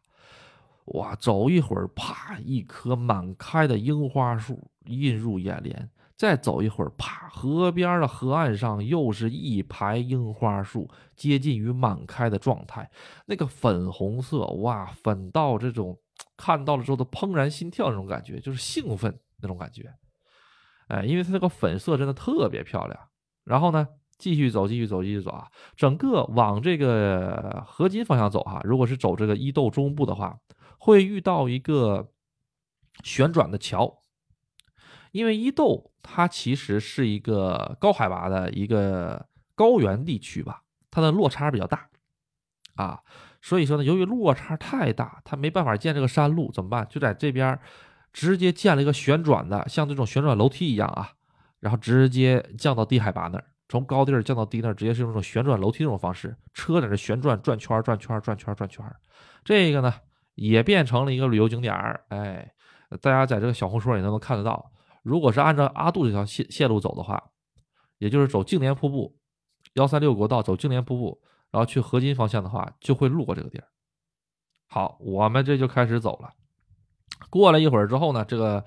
哇，走一会儿，啪，一棵满开的樱花树映入眼帘。再走一会儿，啪，河边的河岸上又是一排樱花树，接近于满开的状态。那个粉红色，哇，粉到这种看到了之后都怦然心跳那种感觉，就是兴奋那种感觉。哎，因为它这个粉色真的特别漂亮。然后呢，继续走，继续走，继续走啊！整个往这个河津方向走哈。如果是走这个伊豆中部的话，会遇到一个旋转的桥。因为伊豆它其实是一个高海拔的一个高原地区吧，它的落差比较大，啊，所以说呢，由于落差太大，它没办法建这个山路，怎么办？就在这边直接建了一个旋转的，像这种旋转楼梯一样啊，然后直接降到低海拔那儿，从高地儿降到低那儿，直接是用这种旋转楼梯这种方式，车在这旋转转圈转圈转圈转圈，这个呢也变成了一个旅游景点儿，哎，大家在这个小红书上也都能看得到。如果是按照阿杜这条线线路走的话，也就是走净莲瀑布，幺三六国道走净莲瀑布，然后去河津方向的话，就会路过这个地儿。好，我们这就开始走了。过了一会儿之后呢，这个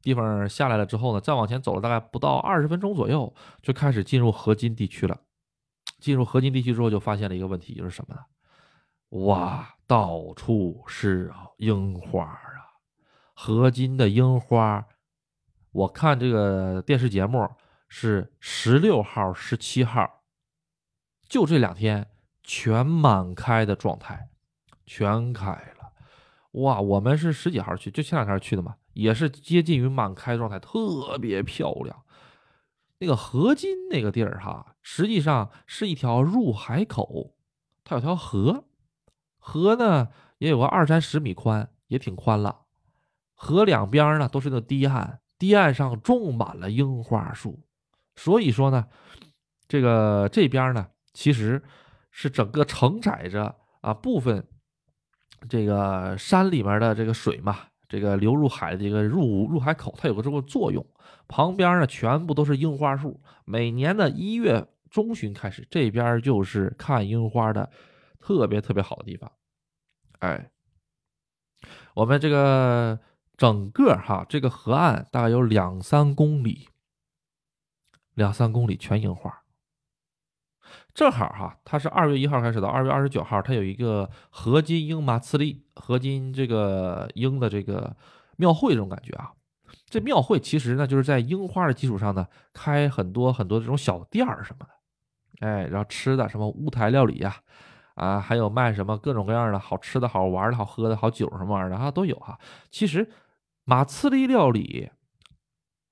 地方下来了之后呢，再往前走了大概不到二十分钟左右，就开始进入河津地区了。进入河津地区之后，就发现了一个问题，就是什么呢？哇，到处是樱花啊！河津的樱花。我看这个电视节目是十六号、十七号，就这两天全满开的状态，全开了。哇，我们是十几号去，就前两天去的嘛，也是接近于满开状态，特别漂亮。那个河津那个地儿哈，实际上是一条入海口，它有条河，河呢也有个二三十米宽，也挺宽了。河两边呢都是那堤岸。堤岸上种满了樱花树，所以说呢，这个这边呢，其实是整个承载着啊部分这个山里面的这个水嘛，这个流入海的这个入入海口，它有个这个作用。旁边呢，全部都是樱花树。每年的一月中旬开始，这边就是看樱花的特别特别好的地方。哎，我们这个。整个哈这个河岸大概有两三公里，两三公里全樱花。正好哈，它是二月一号开始到二月二十九号，它有一个河津樱马次利，河津这个樱的这个庙会这种感觉啊。这庙会其实呢，就是在樱花的基础上呢，开很多很多这种小店儿什么的，哎，然后吃的什么乌台料理呀。啊还有卖什么各种各样的好吃的好玩的好喝的好酒什么玩意儿的哈都有哈。其实。马刺利料理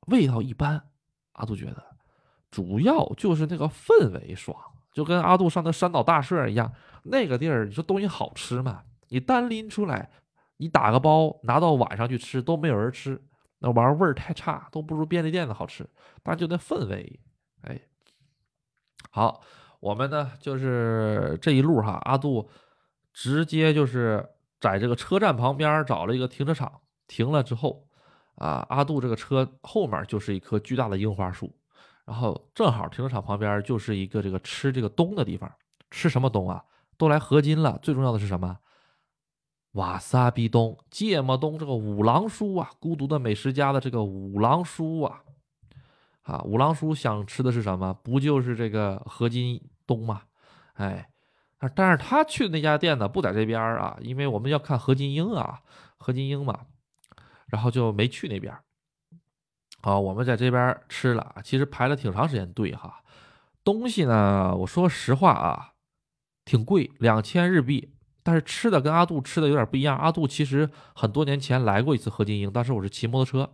味道一般，阿杜觉得主要就是那个氛围爽，就跟阿杜上那山岛大社一样，那个地儿你说东西好吃吗？你单拎出来，你打个包拿到晚上去吃都没有人吃，那玩意儿味儿太差，都不如便利店的好吃。但就那氛围，哎，好，我们呢就是这一路哈，阿杜直接就是在这个车站旁边找了一个停车场。停了之后，啊，阿杜这个车后面就是一棵巨大的樱花树，然后正好停车场旁边就是一个这个吃这个冬的地方。吃什么冬啊？都来河津了，最重要的是什么？瓦萨比冬、芥末冬，这个五郎叔啊，孤独的美食家的这个五郎叔啊，啊，五郎叔想吃的是什么？不就是这个河津东吗？哎，但是他去的那家店呢，不在这边啊，因为我们要看河津樱啊，河津樱嘛。然后就没去那边好，我们在这边吃了，其实排了挺长时间队哈。东西呢，我说实话啊，挺贵，两千日币。但是吃的跟阿杜吃的有点不一样。阿杜其实很多年前来过一次河津樱，当时我是骑摩托车，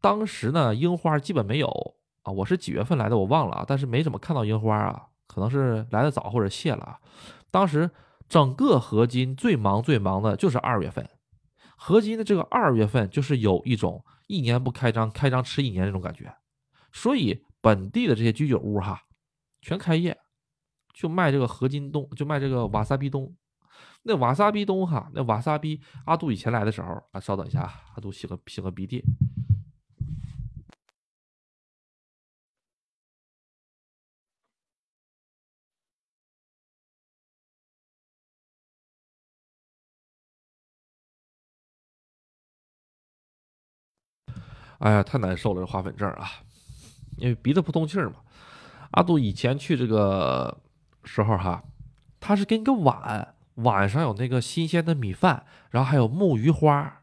当时呢樱花基本没有啊。我是几月份来的我忘了啊，但是没怎么看到樱花啊，可能是来的早或者谢了啊。当时整个合津最忙最忙的就是二月份。合金的这个二月份就是有一种一年不开张，开张吃一年那种感觉，所以本地的这些居酒屋哈，全开业，就卖这个合金冬，就卖这个瓦萨比冬。那瓦萨比冬哈，那瓦萨比阿杜以前来的时候啊，稍等一下，阿杜擤个擤个鼻涕。哎呀，太难受了，这花粉症啊，因为鼻子不通气儿嘛。阿杜以前去这个时候哈，他是跟一个碗，碗上有那个新鲜的米饭，然后还有木鱼花。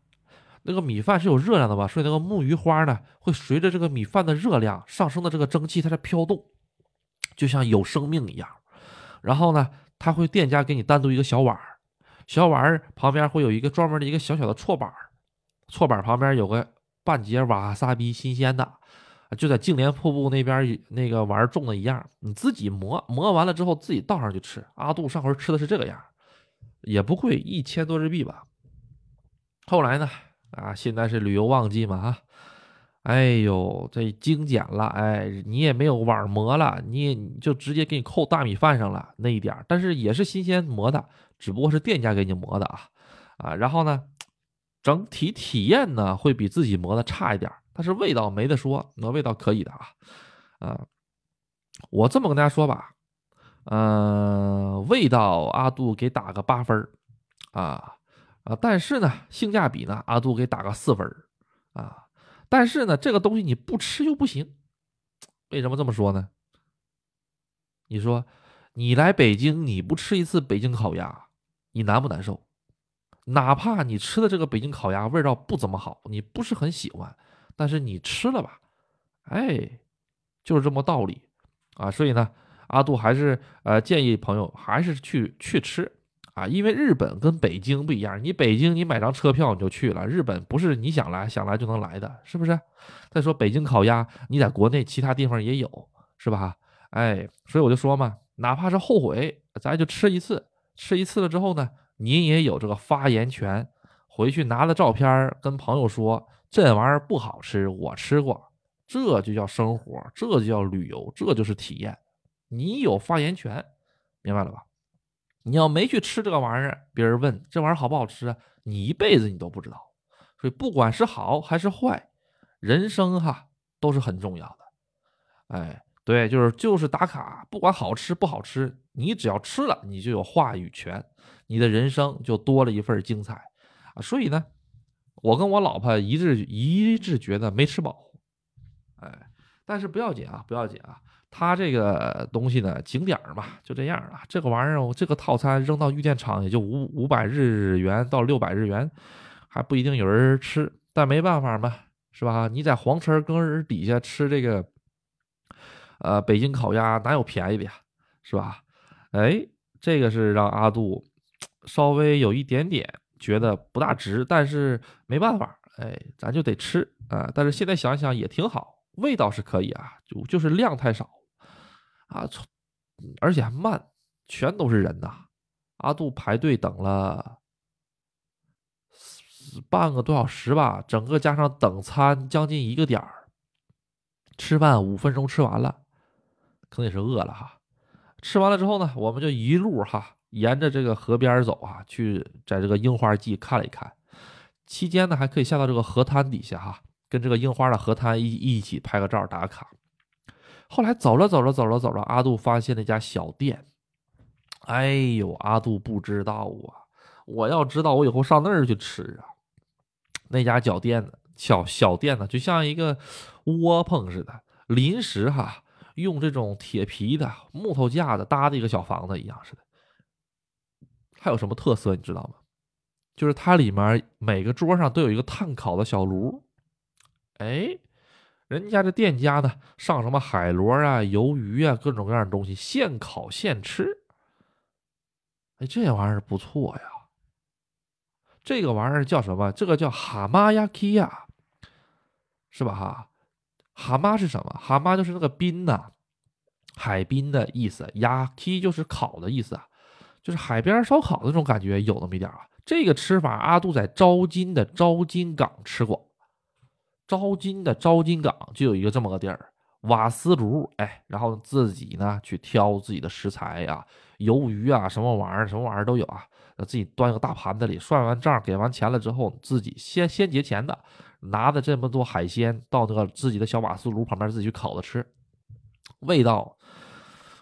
那个米饭是有热量的吧？所以那个木鱼花呢，会随着这个米饭的热量上升的这个蒸汽，它在飘动，就像有生命一样。然后呢，他会店家给你单独一个小碗，小碗旁边会有一个专门的一个小小的错板儿，错板旁边有个半截瓦萨比新鲜的。就在净莲瀑布那边那个玩种的一样，你自己磨磨完了之后自己倒上去吃。阿杜上回吃的是这个样，也不贵，一千多日币吧。后来呢，啊，现在是旅游旺季嘛，啊，哎呦，这精简了，哎，你也没有碗磨了，你也就直接给你扣大米饭上了那一点但是也是新鲜磨的，只不过是店家给你磨的啊，啊，然后呢，整体体验呢会比自己磨的差一点。但是味道没得说，那味道可以的啊，啊，我这么跟大家说吧，嗯，味道阿杜给打个八分啊啊，但是呢，性价比呢，阿杜给打个四分啊，但是呢，这个东西你不吃又不行，为什么这么说呢？你说你来北京你不吃一次北京烤鸭，你难不难受？哪怕你吃的这个北京烤鸭味道不怎么好，你不是很喜欢。但是你吃了吧，哎，就是这么道理啊。所以呢，阿杜还是呃建议朋友还是去去吃啊，因为日本跟北京不一样。你北京你买张车票你就去了，日本不是你想来想来就能来的，是不是？再说北京烤鸭，你在国内其他地方也有，是吧？哎，所以我就说嘛，哪怕是后悔，咱就吃一次，吃一次了之后呢，你也有这个发言权，回去拿了照片跟朋友说。这玩意儿不好吃，我吃过，这就叫生活，这就叫旅游，这就是体验。你有发言权，明白了吧？你要没去吃这个玩意儿，别人问这玩意儿好不好吃，你一辈子你都不知道。所以不管是好还是坏，人生哈都是很重要的。哎，对，就是就是打卡，不管好吃不好吃，你只要吃了，你就有话语权，你的人生就多了一份精彩啊。所以呢。我跟我老婆一致一致觉得没吃饱，哎，但是不要紧啊，不要紧啊，他这个东西呢，景点嘛，就这样啊。这个玩意儿，这个套餐扔到玉电厂也就五五百日元到六百日元，还不一定有人吃。但没办法嘛，是吧？你在皇城根儿底下吃这个，呃，北京烤鸭哪有便宜的呀，是吧？哎，这个是让阿杜稍微有一点点。觉得不大值，但是没办法，哎，咱就得吃啊。但是现在想想也挺好，味道是可以啊，就就是量太少啊，而且还慢，全都是人呐。阿杜排队等了半个多小时吧，整个加上等餐将近一个点儿，吃饭五分钟吃完了，可能也是饿了哈。吃完了之后呢，我们就一路哈。沿着这个河边走啊，去在这个樱花季看了一看，期间呢还可以下到这个河滩底下哈，跟这个樱花的河滩一一起拍个照打卡。后来走着走着走着走着，阿杜发现那家小店，哎呦，阿杜不知道啊，我要知道我以后上那儿去吃啊。那家小店呢，小小店呢，就像一个窝棚似的，临时哈用这种铁皮的木头架子搭的一个小房子一样似的。它有什么特色，你知道吗？就是它里面每个桌上都有一个炭烤的小炉。哎，人家这店家呢，上什么海螺啊、鱿鱼啊，各种各样的东西，现烤现吃。哎，这玩意儿不错呀。这个玩意儿叫什么？这个叫蛤蟆鸭 K 呀，是吧？哈，蛤蟆是什么？蛤蟆就是那个滨呐，海滨的意思。鸭 K 就是烤的意思啊。就是海边烧烤的那种感觉，有那么一点啊。这个吃法，阿杜在招金的招金港吃过。招金的招金港就有一个这么个地儿，瓦斯炉，哎，然后自己呢去挑自己的食材呀，鱿鱼啊，什么玩意儿，什么玩意儿都有啊。自己端个大盘子里，算完账，给完钱了之后，自己先先结钱的，拿着这么多海鲜到那个自己的小瓦斯炉旁边自己去烤着吃，味道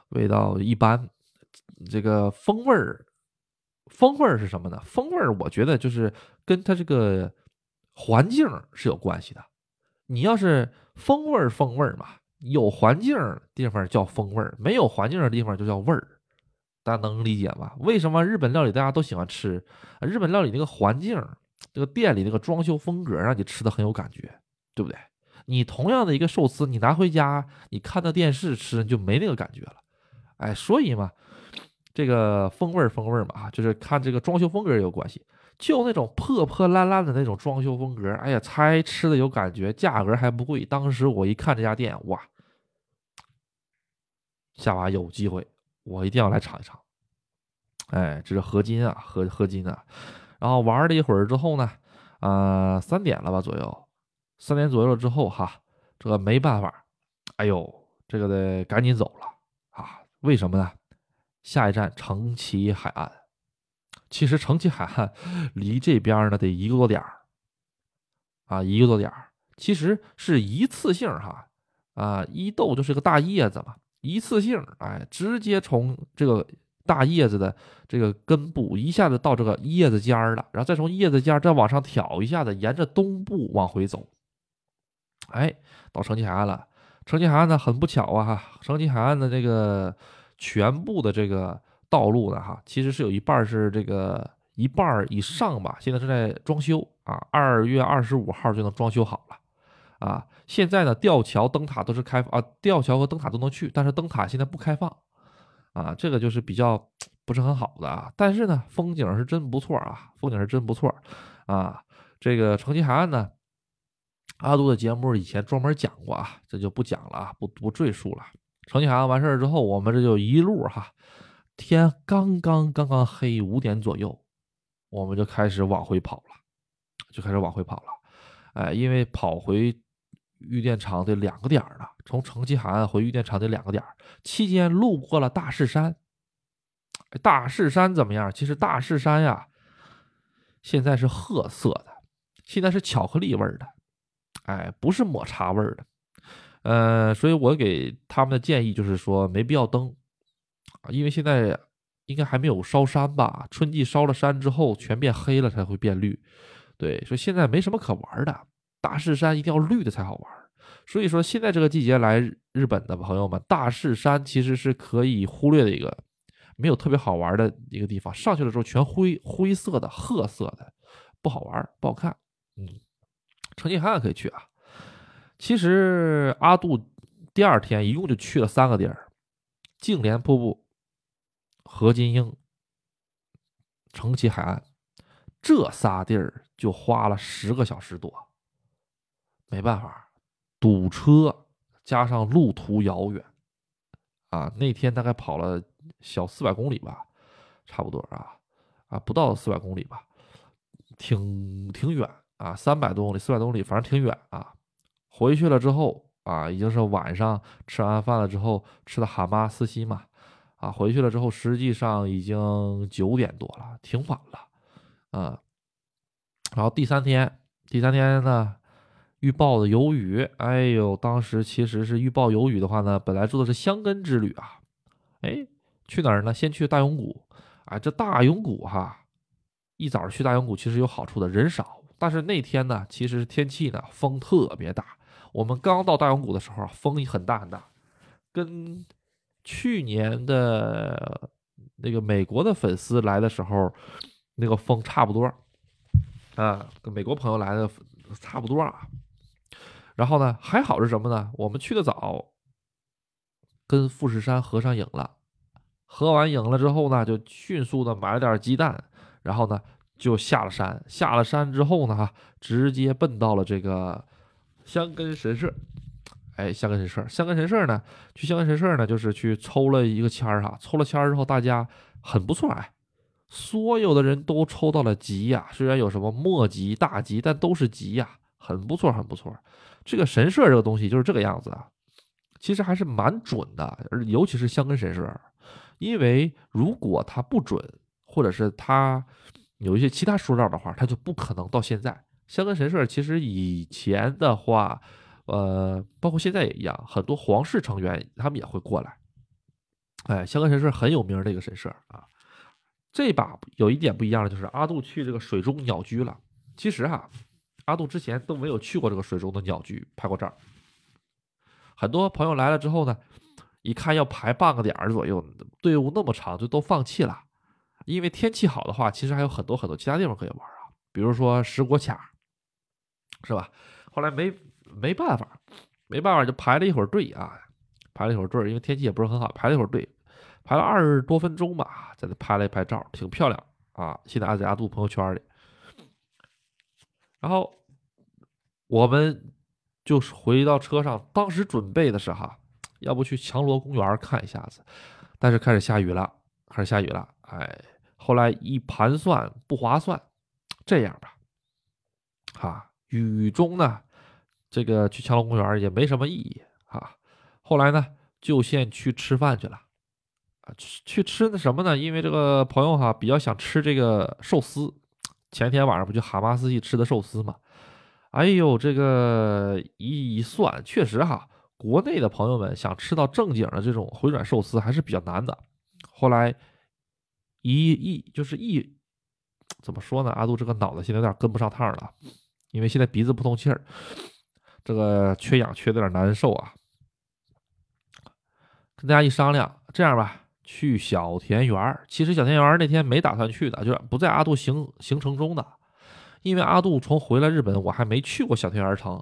味道一般。这个风味儿，风味儿是什么呢？风味儿，我觉得就是跟它这个环境是有关系的。你要是风味儿风味儿嘛，有环境地方叫风味儿，没有环境的地方就叫味儿。大家能理解吗？为什么日本料理大家都喜欢吃？日本料理那个环境，这个店里那个装修风格，让你吃的很有感觉，对不对？你同样的一个寿司，你拿回家，你看到电视吃你就没那个感觉了。哎，所以嘛，这个风味风味嘛，就是看这个装修风格有关系。就那种破破烂烂的那种装修风格，哎呀，才吃的有感觉，价格还不贵。当时我一看这家店，哇，下娃有机会。我一定要来尝一尝，哎，这是合金啊，合合金啊。然后玩了一会儿之后呢，啊，三点了吧左右，三点左右了之后哈，这个没办法，哎呦，这个得赶紧走了啊。为什么呢？下一站城崎海岸。其实城崎海岸 离这边呢得一个多点儿啊，一个多点儿。其实是一次性哈，啊，伊豆就是个大叶子嘛。一次性，哎，直接从这个大叶子的这个根部一下子到这个叶子尖儿了，然后再从叶子尖儿再往上挑一下子，沿着东部往回走，哎，到成吉海岸了。成吉海岸呢，很不巧啊，哈，成吉海岸的这个全部的这个道路呢，哈，其实是有一半是这个一半以上吧，现在正在装修啊，二月二十五号就能装修好了。啊，现在呢，吊桥、灯塔都是开啊，吊桥和灯塔都能去，但是灯塔现在不开放，啊，这个就是比较不是很好的啊。但是呢，风景是真不错啊，风景是真不错啊。这个城崎海岸呢，阿杜的节目以前专门讲过啊，这就不讲了啊，不不赘述了。城崎海岸完事儿之后，我们这就一路哈，天刚刚刚刚黑，五点左右，我们就开始往回跑了，就开始往回跑了，哎，因为跑回。玉电厂得两个点儿呢，从城崎海岸回玉电厂得两个点儿，期间路过了大势山。大势山怎么样？其实大势山呀，现在是褐色的，现在是巧克力味儿的，哎，不是抹茶味儿的。呃，所以我给他们的建议就是说，没必要登，因为现在应该还没有烧山吧？春季烧了山之后，全变黑了才会变绿。对，所以现在没什么可玩的。大势山一定要绿的才好玩，所以说现在这个季节来日本的朋友们，大势山其实是可以忽略的一个没有特别好玩的一个地方。上去的时候全灰灰色的、褐色的，不好玩，不好看。嗯，城崎海岸可以去啊。其实阿杜第二天一共就去了三个地儿：净莲瀑布、河津樱、城崎海岸，这仨地儿就花了十个小时多。没办法，堵车加上路途遥远，啊，那天大概跑了小四百公里吧，差不多啊，啊，不到四百公里吧，挺挺远啊，三百多公里、四百多公里，反正挺远啊。回去了之后啊，已经是晚上吃完饭了之后吃的蛤蟆司机嘛，啊，回去了之后实际上已经九点多了，挺晚了，啊。然后第三天，第三天呢？预报的有雨，哎呦，当时其实是预报有雨的话呢，本来做的是香根之旅啊，哎，去哪儿呢？先去大永谷，啊，这大永谷哈，一早去大永谷其实有好处的，人少，但是那天呢，其实天气呢，风特别大。我们刚到大永谷的时候，风很大很大，跟去年的那个美国的粉丝来的时候那个风差不多，啊，跟美国朋友来的差不多啊。然后呢，还好是什么呢？我们去的早，跟富士山合上影了，合完影了之后呢，就迅速的买了点鸡蛋，然后呢就下了山。下了山之后呢，哈，直接奔到了这个香根神社。哎，香根神社，香根神社呢，去香根神社呢，就是去抽了一个签儿哈。抽了签儿之后，大家很不错哎，所有的人都抽到了吉呀，虽然有什么末吉、大吉，但都是吉呀，很不错，很不错。这个神社这个东西就是这个样子啊，其实还是蛮准的，尤其是香根神社，因为如果它不准，或者是它有一些其他说道的话，它就不可能到现在。香根神社其实以前的话，呃，包括现在也一样，很多皇室成员他们也会过来。哎，香根神社很有名的一个神社啊。这把有一点不一样的就是阿杜去这个水中鸟居了。其实哈。阿杜之前都没有去过这个水中的鸟居，拍过照。很多朋友来了之后呢，一看要排半个点儿左右，队伍那么长，就都放弃了。因为天气好的话，其实还有很多很多其他地方可以玩啊，比如说石锅卡，是吧？后来没没办法，没办法就排了一会儿队啊，排了一会儿队，因为天气也不是很好，排了一会儿队，排了二十多分钟吧，在那拍了一拍照，挺漂亮啊。现在在阿杜朋友圈里。然后我们就回到车上，当时准备的是哈，要不去强罗公园看一下子，但是开始下雨了，开始下雨了，哎，后来一盘算不划算，这样吧，哈，雨中呢，这个去强罗公园也没什么意义啊。后来呢，就先去吃饭去了，去吃的什么呢？因为这个朋友哈比较想吃这个寿司。前天晚上不就哈马斯基吃的寿司吗？哎呦，这个一算，确实哈，国内的朋友们想吃到正经的这种回转寿司还是比较难的。后来一一就是一怎么说呢？阿杜这个脑子现在有点跟不上趟了，因为现在鼻子不通气儿，这个缺氧缺的有点难受啊。跟大家一商量，这样吧。去小田园其实小田园那天没打算去的，就是不在阿杜行行程中的。因为阿杜从回来日本，我还没去过小田园城。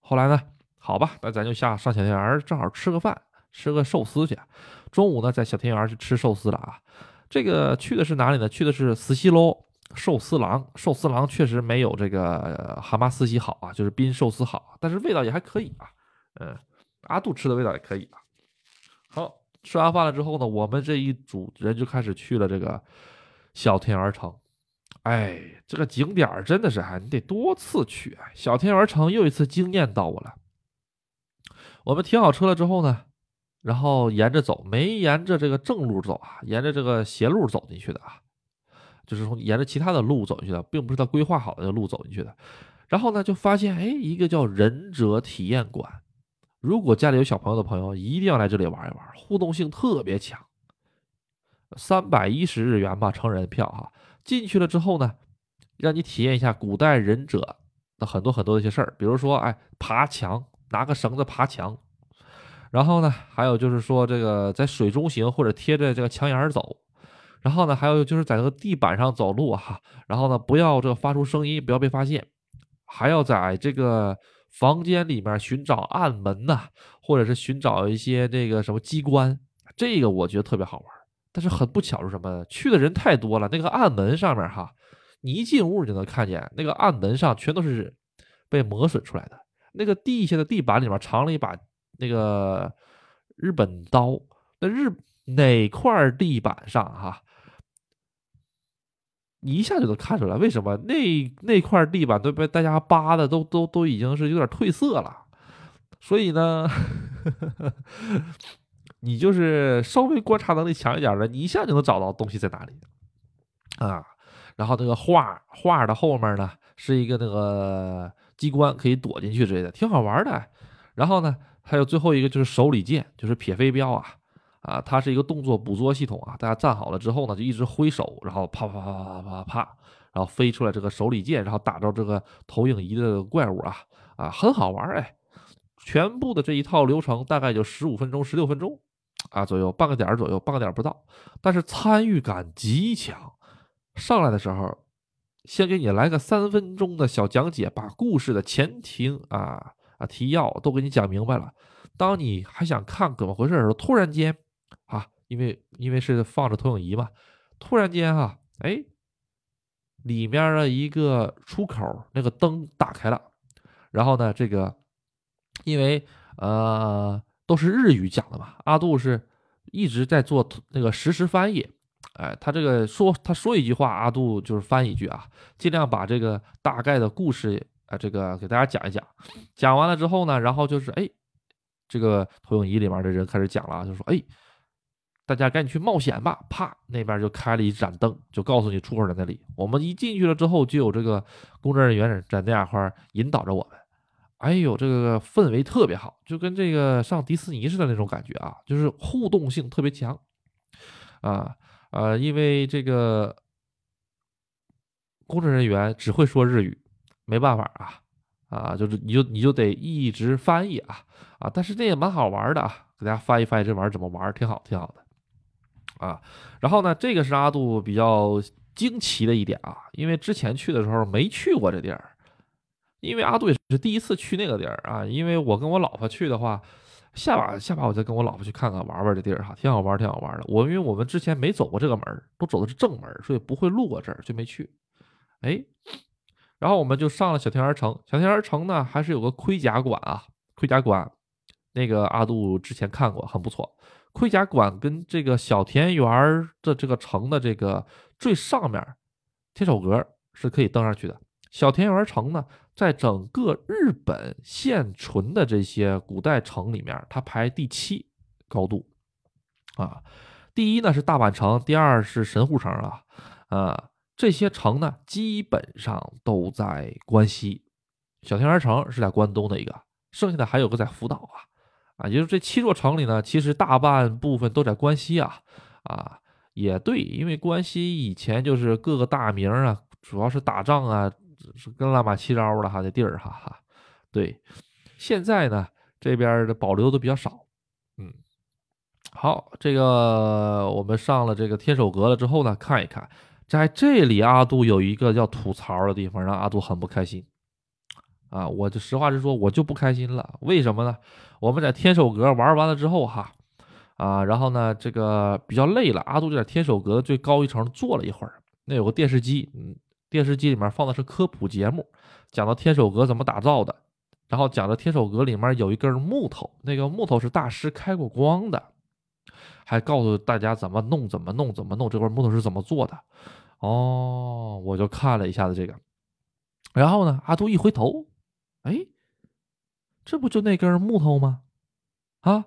后来呢，好吧，那咱就下上小田园，正好吃个饭，吃个寿司去。中午呢，在小田园去吃寿司了啊。这个去的是哪里呢？去的是慈溪楼寿司郎。寿司郎确实没有这个蛤蟆司机好啊，就是滨寿司好，但是味道也还可以啊。嗯，阿杜吃的味道也可以啊。吃完饭了之后呢，我们这一组人就开始去了这个小田园城。哎，这个景点真的是还你得多次去。小田园城又一次惊艳到我了。我们停好车了之后呢，然后沿着走，没沿着这个正路走啊，沿着这个斜路走进去的啊，就是从沿着其他的路走进去的，并不是他规划好的路走进去的。然后呢，就发现哎，一个叫忍者体验馆。如果家里有小朋友的朋友，一定要来这里玩一玩，互动性特别强。三百一十日元吧，成人票哈。进去了之后呢，让你体验一下古代忍者的很多很多的一些事儿，比如说，哎，爬墙，拿个绳子爬墙。然后呢，还有就是说，这个在水中行或者贴着这个墙沿走。然后呢，还有就是在这个地板上走路哈。然后呢，不要这发出声音，不要被发现。还要在这个。房间里面寻找暗门呐，或者是寻找一些那个什么机关，这个我觉得特别好玩。但是很不巧是什么？去的人太多了，那个暗门上面哈，你一进屋就能看见，那个暗门上全都是被磨损出来的。那个地下的地板里面藏了一把那个日本刀，那日哪块地板上哈？你一下就能看出来，为什么那那块地板都被大家扒的都都都已经是有点褪色了，所以呢，你就是稍微观察能力强一点的，你一下就能找到东西在哪里啊。然后那个画画的后面呢是一个那个机关，可以躲进去之类的，挺好玩的。然后呢，还有最后一个就是手里剑，就是撇飞镖啊。啊，它是一个动作捕捉系统啊！大家站好了之后呢，就一直挥手，然后啪啪啪啪啪啪，然后飞出来这个手里剑，然后打到这个投影仪的怪物啊啊，很好玩哎！全部的这一套流程大概就十五分钟、十六分钟啊左右，半个点左右，半个点不到，但是参与感极强。上来的时候，先给你来个三分钟的小讲解，把故事的前庭啊啊提要都给你讲明白了。当你还想看怎么回事的时候，突然间。因为因为是放着投影仪嘛，突然间哈，哎，里面的一个出口那个灯打开了，然后呢，这个因为呃都是日语讲的嘛，阿杜是一直在做那个实时翻译，哎，他这个说他说一句话，阿杜就是翻一句啊，尽量把这个大概的故事啊，这个给大家讲一讲，讲完了之后呢，然后就是哎，这个投影仪里面的人开始讲了，就说哎。大家赶紧去冒险吧！啪，那边就开了一盏灯，就告诉你出口在那里。我们一进去了之后，就有这个工作人员在那块引导着我们。哎呦，这个氛围特别好，就跟这个上迪士尼似的那种感觉啊，就是互动性特别强啊啊！因为这个工作人员只会说日语，没办法啊啊，就是你就你就得一直翻译啊啊，但是这也蛮好玩的啊，给大家翻译翻译这玩意儿怎么玩，挺好挺好的啊。然后呢，这个是阿杜比较惊奇的一点啊，因为之前去的时候没去过这地儿，因为阿杜也是第一次去那个地儿啊，因为我跟我老婆去的话。下把下把我再跟我老婆去看看玩玩这地儿哈，挺好玩挺好玩的。我因为我们之前没走过这个门都走的是正门，所以不会路过这儿，就没去。哎，然后我们就上了小天儿城。小天儿城呢，还是有个盔甲馆啊，盔甲馆那个阿杜之前看过，很不错。盔甲馆跟这个小田园的这个城的这个最上面天守阁是可以登上去的。小田园城呢？在整个日本现存的这些古代城里面，它排第七高度，啊，第一呢是大阪城，第二是神户城啊，啊，这些城呢基本上都在关西，小田园城是在关东的一个，剩下的还有个在福岛啊，啊，也就是这七座城里呢，其实大半部分都在关西啊，啊，也对，因为关西以前就是各个大名啊，主要是打仗啊。是跟乱码七糟的哈，这地儿哈哈，对，现在呢这边的保留的比较少，嗯，好，这个我们上了这个天守阁了之后呢，看一看，在这里阿杜有一个叫吐槽的地方，让阿杜很不开心啊，我就实话实说，我就不开心了，为什么呢？我们在天守阁玩完了之后哈，啊，然后呢这个比较累了，阿杜就在天守阁最高一层坐了一会儿，那有个电视机，嗯。电视机里面放的是科普节目，讲到天守阁怎么打造的，然后讲到天守阁里面有一根木头，那个木头是大师开过光的，还告诉大家怎么弄，怎么弄，怎么弄，这块木头是怎么做的。哦，我就看了一下子这个，然后呢，阿杜一回头，哎，这不就那根木头吗？啊，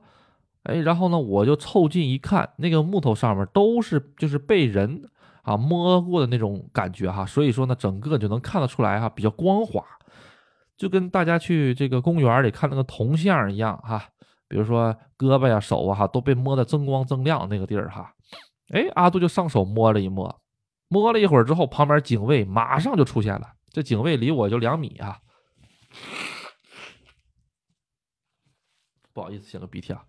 哎，然后呢，我就凑近一看，那个木头上面都是就是被人。啊，摸过的那种感觉哈，所以说呢，整个就能看得出来哈，比较光滑，就跟大家去这个公园里看那个铜像一样哈。比如说胳膊呀、手啊哈，都被摸得锃光锃亮那个地儿哈。哎，阿杜就上手摸了一摸，摸了一会儿之后，旁边警卫马上就出现了。这警卫离我就两米啊，不好意思，擤个鼻涕啊。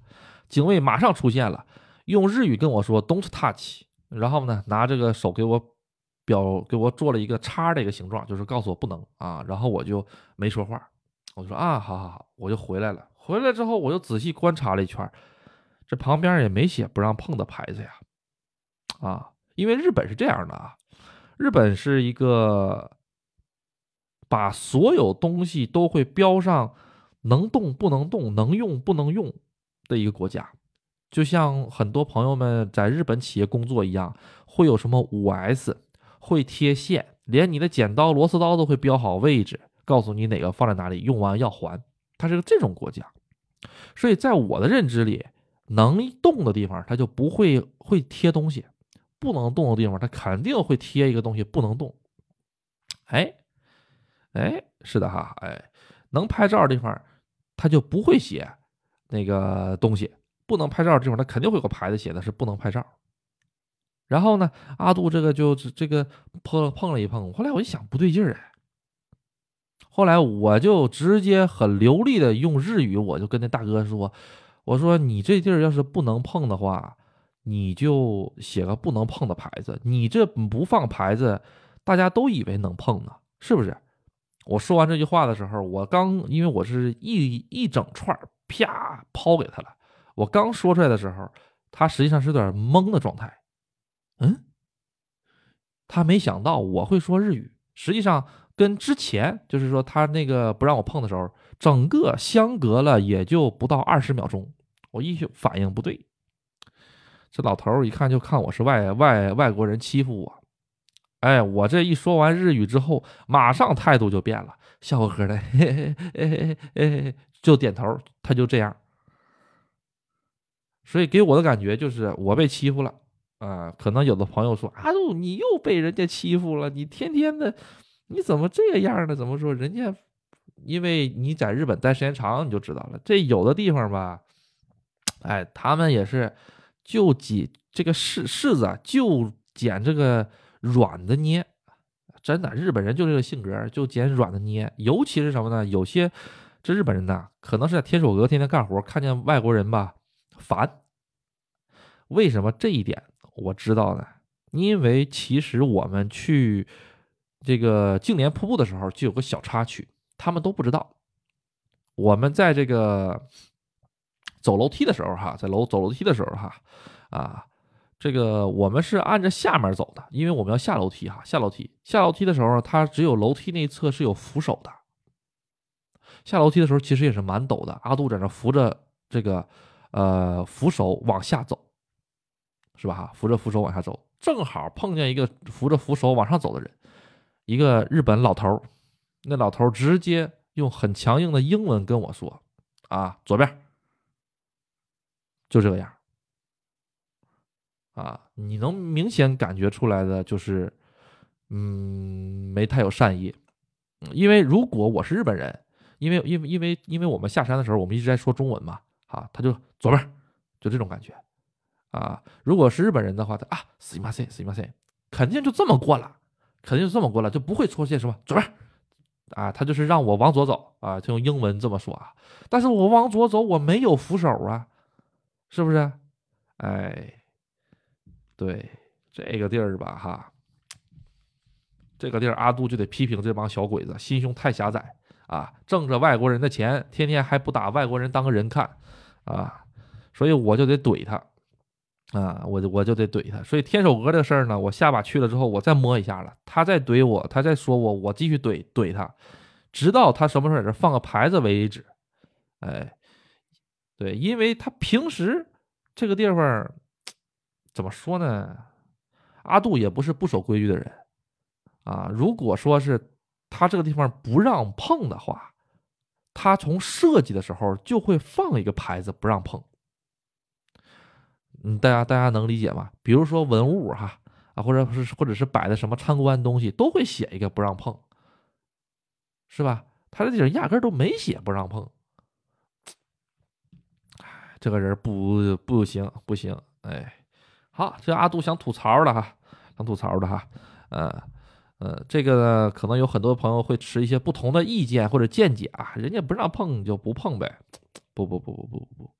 警卫马上出现了，用日语跟我说：“Don't touch。”然后呢，拿这个手给我表给我做了一个叉的一个形状，就是告诉我不能啊。然后我就没说话，我就说啊，好好好，我就回来了。回来之后，我就仔细观察了一圈，这旁边也没写不让碰的牌子呀，啊，因为日本是这样的啊，日本是一个把所有东西都会标上能动不能动、能用不能用的一个国家。就像很多朋友们在日本企业工作一样，会有什么五 S，会贴线，连你的剪刀、螺丝刀都会标好位置，告诉你哪个放在哪里，用完要还。它是个这种国家，所以在我的认知里，能动的地方它就不会会贴东西，不能动的地方它肯定会贴一个东西不能动。哎，哎，是的哈，哎，能拍照的地方，他就不会写那个东西。不能拍照的地方，他肯定会有个牌子写的是不能拍照。然后呢，阿杜这个就这个碰了碰了一碰，后来我一想不对劲儿哎，后来我就直接很流利的用日语，我就跟那大哥说：“我说你这地儿要是不能碰的话，你就写个不能碰的牌子。你这不放牌子，大家都以为能碰呢，是不是？”我说完这句话的时候，我刚因为我是一一整串啪抛给他了。我刚说出来的时候，他实际上是有点懵的状态。嗯，他没想到我会说日语。实际上，跟之前就是说他那个不让我碰的时候，整个相隔了也就不到二十秒钟。我一反应不对，这老头一看就看我是外外外国人欺负我。哎，我这一说完日语之后，马上态度就变了，笑呵呵的，嘿嘿嘿嘿嘿嘿，就点头。他就这样。所以给我的感觉就是我被欺负了啊！可能有的朋友说：“阿杜，你又被人家欺负了，你天天的，你怎么这个样呢？怎么说？人家因为你在日本待时间长，你就知道了。这有的地方吧，哎，他们也是就捡这个柿柿子，就捡这个软的捏，真的，日本人就这个性格，就捡软的捏。尤其是什么呢？有些这日本人呐，可能是在天守阁天天干活，看见外国人吧烦。为什么这一点我知道呢？因为其实我们去这个净莲瀑布的时候，就有个小插曲，他们都不知道。我们在这个走楼梯的时候，哈，在楼走楼梯的时候，哈，啊。这个我们是按着下面走的，因为我们要下楼梯哈。下楼梯，下楼梯的时候，它只有楼梯那一侧是有扶手的。下楼梯的时候，其实也是蛮陡的。阿杜在那扶着这个呃扶手往下走，是吧？扶着扶手往下走，正好碰见一个扶着扶手往上走的人，一个日本老头那老头直接用很强硬的英文跟我说：“啊，左边。”就这个样。啊，你能明显感觉出来的就是，嗯，没太有善意。因为如果我是日本人，因为因为因为因为我们下山的时候，我们一直在说中文嘛，啊，他就左边，就这种感觉。啊，如果是日本人的话，他啊，死马塞死马塞，肯定就这么过了，肯定就这么过了，就不会出现什么左边，啊，他就是让我往左走啊，就用英文这么说啊。但是我往左走，我没有扶手啊，是不是？哎。对这个地儿吧，哈，这个地儿阿杜就得批评这帮小鬼子心胸太狭窄啊，挣着外国人的钱，天天还不打外国人当个人看啊，所以我就得怼他啊，我就我就得怼他。所以天守阁这事儿呢，我下把去了之后，我再摸一下了，他再怼我，他再说我，我继续怼怼他，直到他什么时候在这放个牌子为止。哎，对，因为他平时这个地方。怎么说呢？阿杜也不是不守规矩的人啊。如果说是他这个地方不让碰的话，他从设计的时候就会放一个牌子不让碰。嗯，大家大家能理解吗？比如说文物哈啊，或者是或者是摆的什么参观东西，都会写一个不让碰，是吧？他这地方压根都没写不让碰。这个人不不行不行，哎。好，这阿杜想吐槽了哈，想吐槽的哈，呃，呃，这个呢，可能有很多朋友会持一些不同的意见或者见解啊，人家不让碰就不碰呗，不不不不不不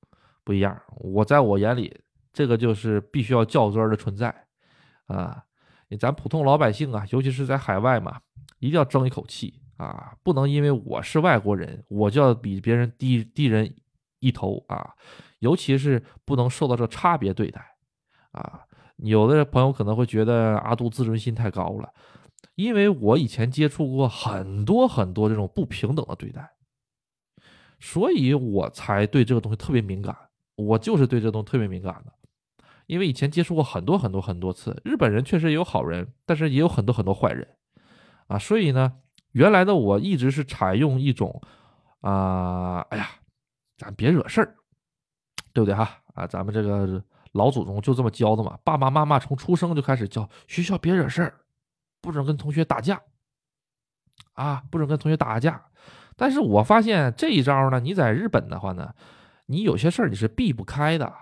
不一样，我在我眼里，这个就是必须要较真儿的存在啊，咱普通老百姓啊，尤其是在海外嘛，一定要争一口气啊，不能因为我是外国人，我就要比别人低低人一头啊，尤其是不能受到这差别对待。啊，有的朋友可能会觉得阿杜自尊心太高了，因为我以前接触过很多很多这种不平等的对待，所以我才对这个东西特别敏感。我就是对这东西特别敏感的，因为以前接触过很多很多很多次，日本人确实也有好人，但是也有很多很多坏人，啊，所以呢，原来的我一直是采用一种，啊，哎呀，咱别惹事儿，对不对哈？啊，咱们这个。老祖宗就这么教的嘛，爸爸妈妈从出生就开始教，学校别惹事儿，不准跟同学打架，啊，不准跟同学打架。但是我发现这一招呢，你在日本的话呢，你有些事儿你是避不开的，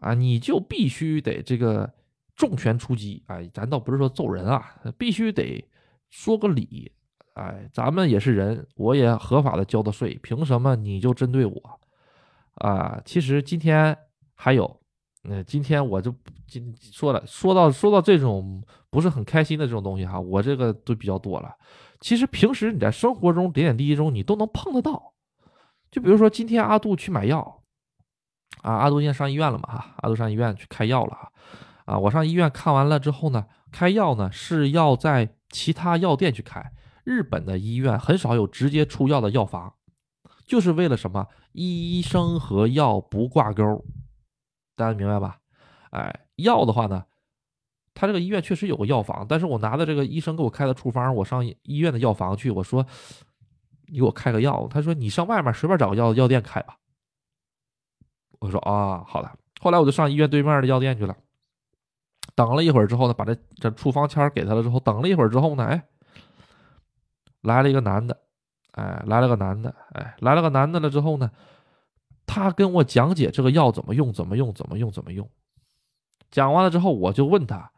啊，你就必须得这个重拳出击，哎，咱倒不是说揍人啊，必须得说个理，哎，咱们也是人，我也合法的交的税，凭什么你就针对我？啊，其实今天还有。那今天我就今说了，说到说到这种不是很开心的这种东西哈，我这个都比较多了。其实平时你在生活中点点滴滴中你都能碰得到，就比如说今天阿杜去买药，啊，阿杜今天上医院了嘛哈，阿杜上医院去开药了哈，啊，我上医院看完了之后呢，开药呢是要在其他药店去开，日本的医院很少有直接出药的药房，就是为了什么？医生和药不挂钩。大家明白吧？哎，药的话呢，他这个医院确实有个药房，但是我拿的这个医生给我开的处方，我上医院的药房去，我说你给我开个药，他说你上外面随便找个药药店开吧。我说啊，好的。后来我就上医院对面的药店去了，等了一会儿之后呢，把这这处方签给他了之后，等了一会儿之后呢，哎，来了一个男的，哎，来了个男的，哎，来了个男的了之后呢。他跟我讲解这个药怎么用，怎么用，怎么用，怎么用。讲完了之后，我就问他：“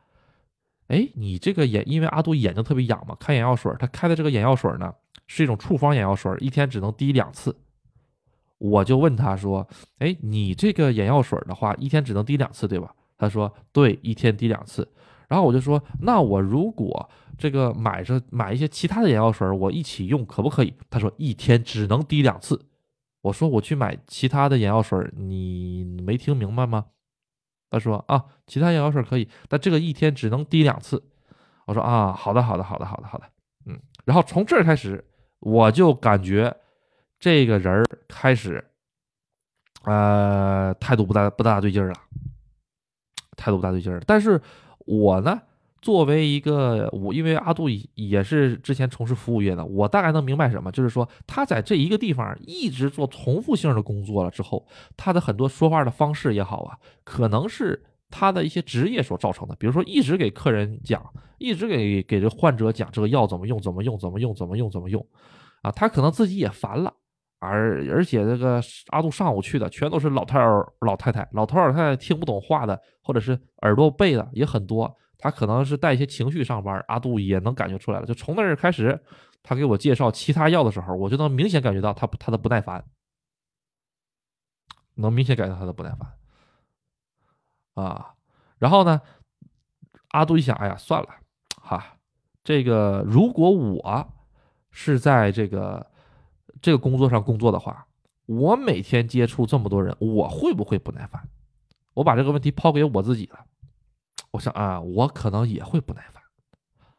哎，你这个眼，因为阿杜眼睛特别痒嘛，开眼药水，他开的这个眼药水呢是一种处方眼药水，一天只能滴两次。我就问他说：“哎，你这个眼药水的话，一天只能滴两次，对吧？”他说：“对，一天滴两次。”然后我就说：“那我如果这个买着买一些其他的眼药水，我一起用可不可以？”他说：“一天只能滴两次。”我说：“我去买其他的眼药水，你没听明白吗？”他说：“啊，其他眼药水可以，但这个一天只能滴两次。”我说：“啊，好的，好的，好的，好的，好的。”嗯，然后从这儿开始，我就感觉这个人开始，呃，态度不大不大对劲儿了，态度不大对劲儿。但是我呢，作为一个我，因为阿杜也是之前从事服务业的，我大概能明白什么，就是说他在这一个地方一直做重复性的工作了之后，他的很多说话的方式也好啊，可能是他的一些职业所造成的。比如说，一直给客人讲，一直给给这患者讲这个药怎么用，怎么用，怎么用，怎么用，怎么用，啊，他可能自己也烦了。而而且这个阿杜上午去的全都是老太老太太，老头老太太听不懂话的，或者是耳朵背的也很多。他可能是带一些情绪上班，阿杜也能感觉出来了。就从那儿开始，他给我介绍其他药的时候，我就能明显感觉到他他的不耐烦，能明显感觉到他的不耐烦啊。然后呢，阿杜一想，哎呀，算了，哈，这个如果我是在这个。这个工作上工作的话，我每天接触这么多人，我会不会不耐烦？我把这个问题抛给我自己了。我想啊，我可能也会不耐烦，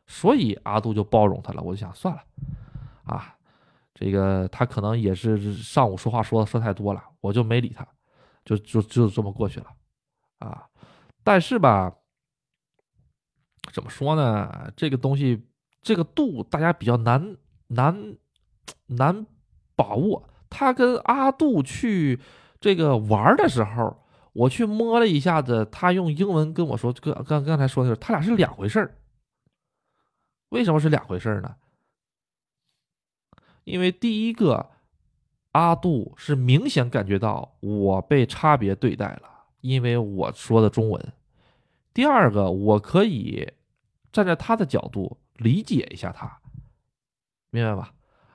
所以阿杜就包容他了。我就想算了，啊，这个他可能也是上午说话说的说太多了，我就没理他，就就就这么过去了，啊。但是吧，怎么说呢？这个东西，这个度大家比较难难难。把握他跟阿杜去这个玩的时候，我去摸了一下子，他用英文跟我说：“刚刚刚才说的是，他俩是两回事儿。为什么是两回事儿呢？因为第一个，阿杜是明显感觉到我被差别对待了，因为我说的中文；第二个，我可以站在他的角度理解一下他，明白吧？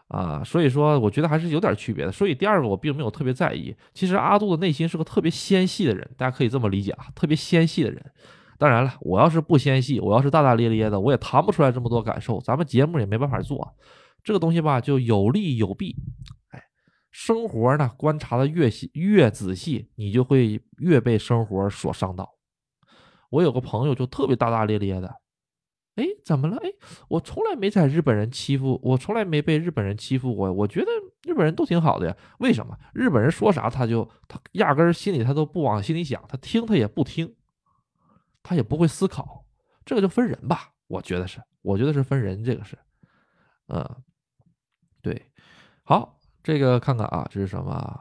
啊，所以说我觉得还是有点区别的。所以第二个我并没有特别在意。其实阿杜的内心是个特别纤细的人，大家可以这么理解啊，特别纤细的人。当然了，我要是不纤细，我要是大大咧咧的，我也谈不出来这么多感受，咱们节目也没办法做。这个东西吧，就有利有弊。哎，生活呢，观察的越细越仔细，你就会越被生活所伤到。我有个朋友就特别大大咧咧的。哎，怎么了？哎，我从来没在日本人欺负我，从来没被日本人欺负过。我觉得日本人都挺好的呀。为什么？日本人说啥他就他压根儿心里他都不往心里想，他听他也不听，他也不会思考。这个就分人吧，我觉得是，我觉得是分人，这个是，嗯，对，好，这个看看啊，这是什么？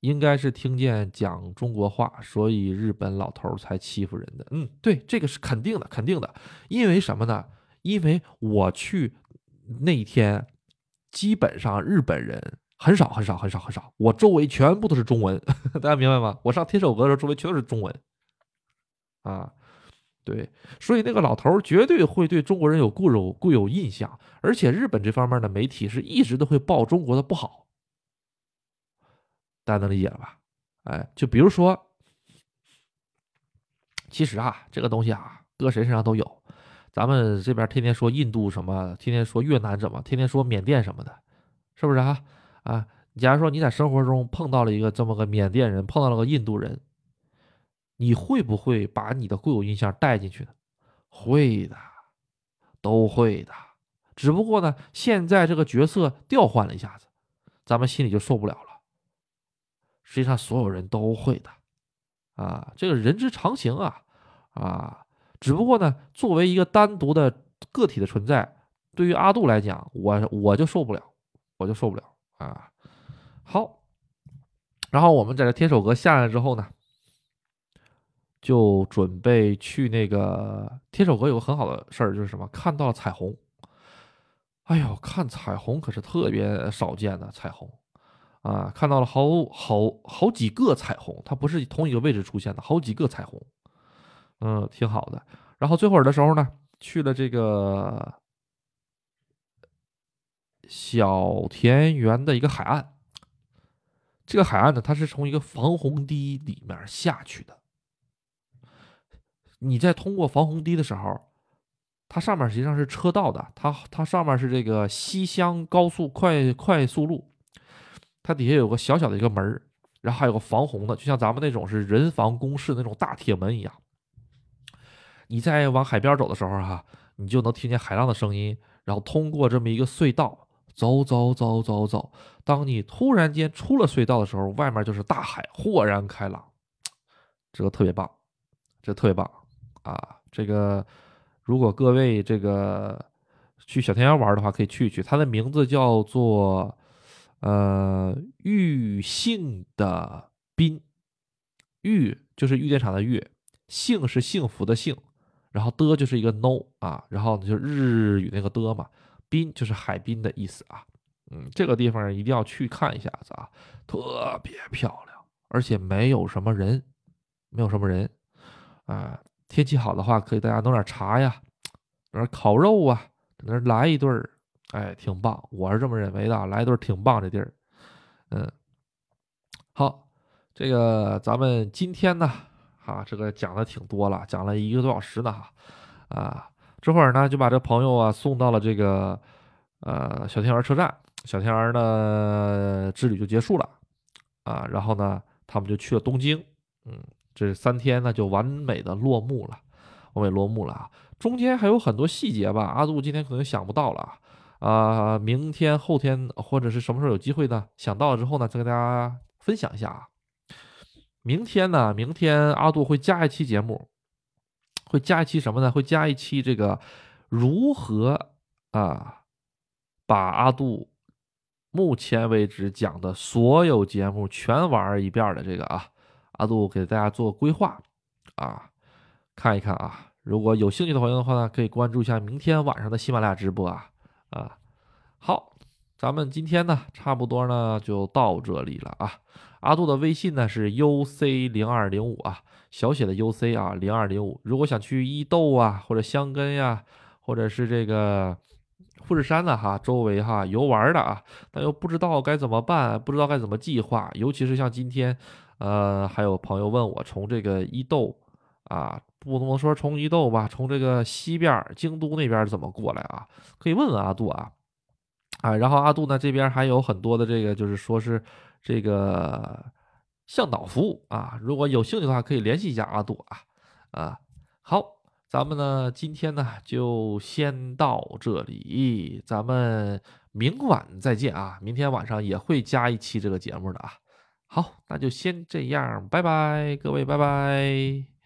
应该是听见讲中国话，所以日本老头才欺负人的。嗯，对，这个是肯定的，肯定的。因为什么呢？因为我去那一天，基本上日本人很少，很少，很少，很少。我周围全部都是中文，大家明白吗？我上天守阁的时候，周围全都是中文。啊，对，所以那个老头绝对会对中国人有固有固有印象，而且日本这方面的媒体是一直都会报中国的不好。大家能理解了吧？哎，就比如说，其实啊，这个东西啊，搁谁身上都有。咱们这边天天说印度什么，天天说越南怎么，天天说缅甸什么的，是不是啊？啊，假如说你在生活中碰到了一个这么个缅甸人，碰到了个印度人，你会不会把你的固有印象带进去呢？会的，都会的。只不过呢，现在这个角色调换了一下子，咱们心里就受不了了。实际上，所有人都会的，啊，这个人之常情啊，啊，只不过呢，作为一个单独的个体的存在，对于阿杜来讲，我我就受不了，我就受不了啊。好，然后我们在这天守阁下来之后呢，就准备去那个天守阁。有个很好的事儿就是什么？看到了彩虹。哎呦，看彩虹可是特别少见的彩虹。啊，看到了好好好几个彩虹，它不是同一个位置出现的，好几个彩虹，嗯，挺好的。然后最后的时候呢，去了这个小田园的一个海岸。这个海岸呢，它是从一个防洪堤里面下去的。你在通过防洪堤的时候，它上面实际上是车道的，它它上面是这个西乡高速快快速路，它底下有个小小的一个门然后还有个防洪的，就像咱们那种是人防工事那种大铁门一样。你在往海边走的时候哈，你就能听见海浪的声音，然后通过这么一个隧道。走走走走走，当你突然间出了隧道的时候，外面就是大海，豁然开朗，这个特别棒，这特别棒啊！这个如果各位这个去小天园玩的话，可以去一去。它的名字叫做呃玉幸的滨，玉就是玉电厂的玉，幸是幸福的幸，然后的就是一个 no 啊，然后就日语那个的嘛。滨就是海滨的意思啊，嗯，这个地方一定要去看一下子啊，特别漂亮，而且没有什么人，没有什么人，啊，天气好的话，可以大家弄点茶呀，弄点烤肉啊，在那来一顿儿，哎，挺棒，我是这么认为的，来一顿挺棒的地儿，嗯，好，这个咱们今天呢，哈，这个讲的挺多了，讲了一个多小时呢，啊。这会儿呢，就把这朋友啊送到了这个呃小天鹅车站，小天鹅呢之旅就结束了啊。然后呢，他们就去了东京，嗯，这三天呢就完美的落幕了，完美落幕了啊。中间还有很多细节吧，阿杜今天可能想不到了。啊明天、后天或者是什么时候有机会呢？想到了之后呢，再跟大家分享一下啊。明天呢，明天阿杜会加一期节目。会加一期什么呢？会加一期这个如何啊把阿杜目前为止讲的所有节目全玩一遍的这个啊，阿杜给大家做规划啊，看一看啊。如果有兴趣的朋友的话呢，可以关注一下明天晚上的喜马拉雅直播啊啊。好，咱们今天呢差不多呢就到这里了啊。阿杜的微信呢是 uc 零二零五啊。小写的 UC 啊，零二零五。如果想去伊豆啊，或者香根呀，或者是这个富士山的哈，周围哈游玩的啊，但又不知道该怎么办，不知道该怎么计划。尤其是像今天，呃，还有朋友问我从这个伊豆啊，不能说从伊豆吧，从这个西边京都那边怎么过来啊？可以问问阿杜啊，啊，然后阿杜呢这边还有很多的这个，就是说是这个。向导服务啊，如果有兴趣的话，可以联系一下阿杜啊啊。好，咱们呢今天呢就先到这里，咱们明晚再见啊。明天晚上也会加一期这个节目的啊。好，那就先这样，拜拜，各位，拜拜。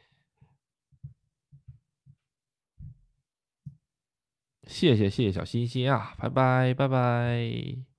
谢谢谢谢小心心啊，拜拜拜拜。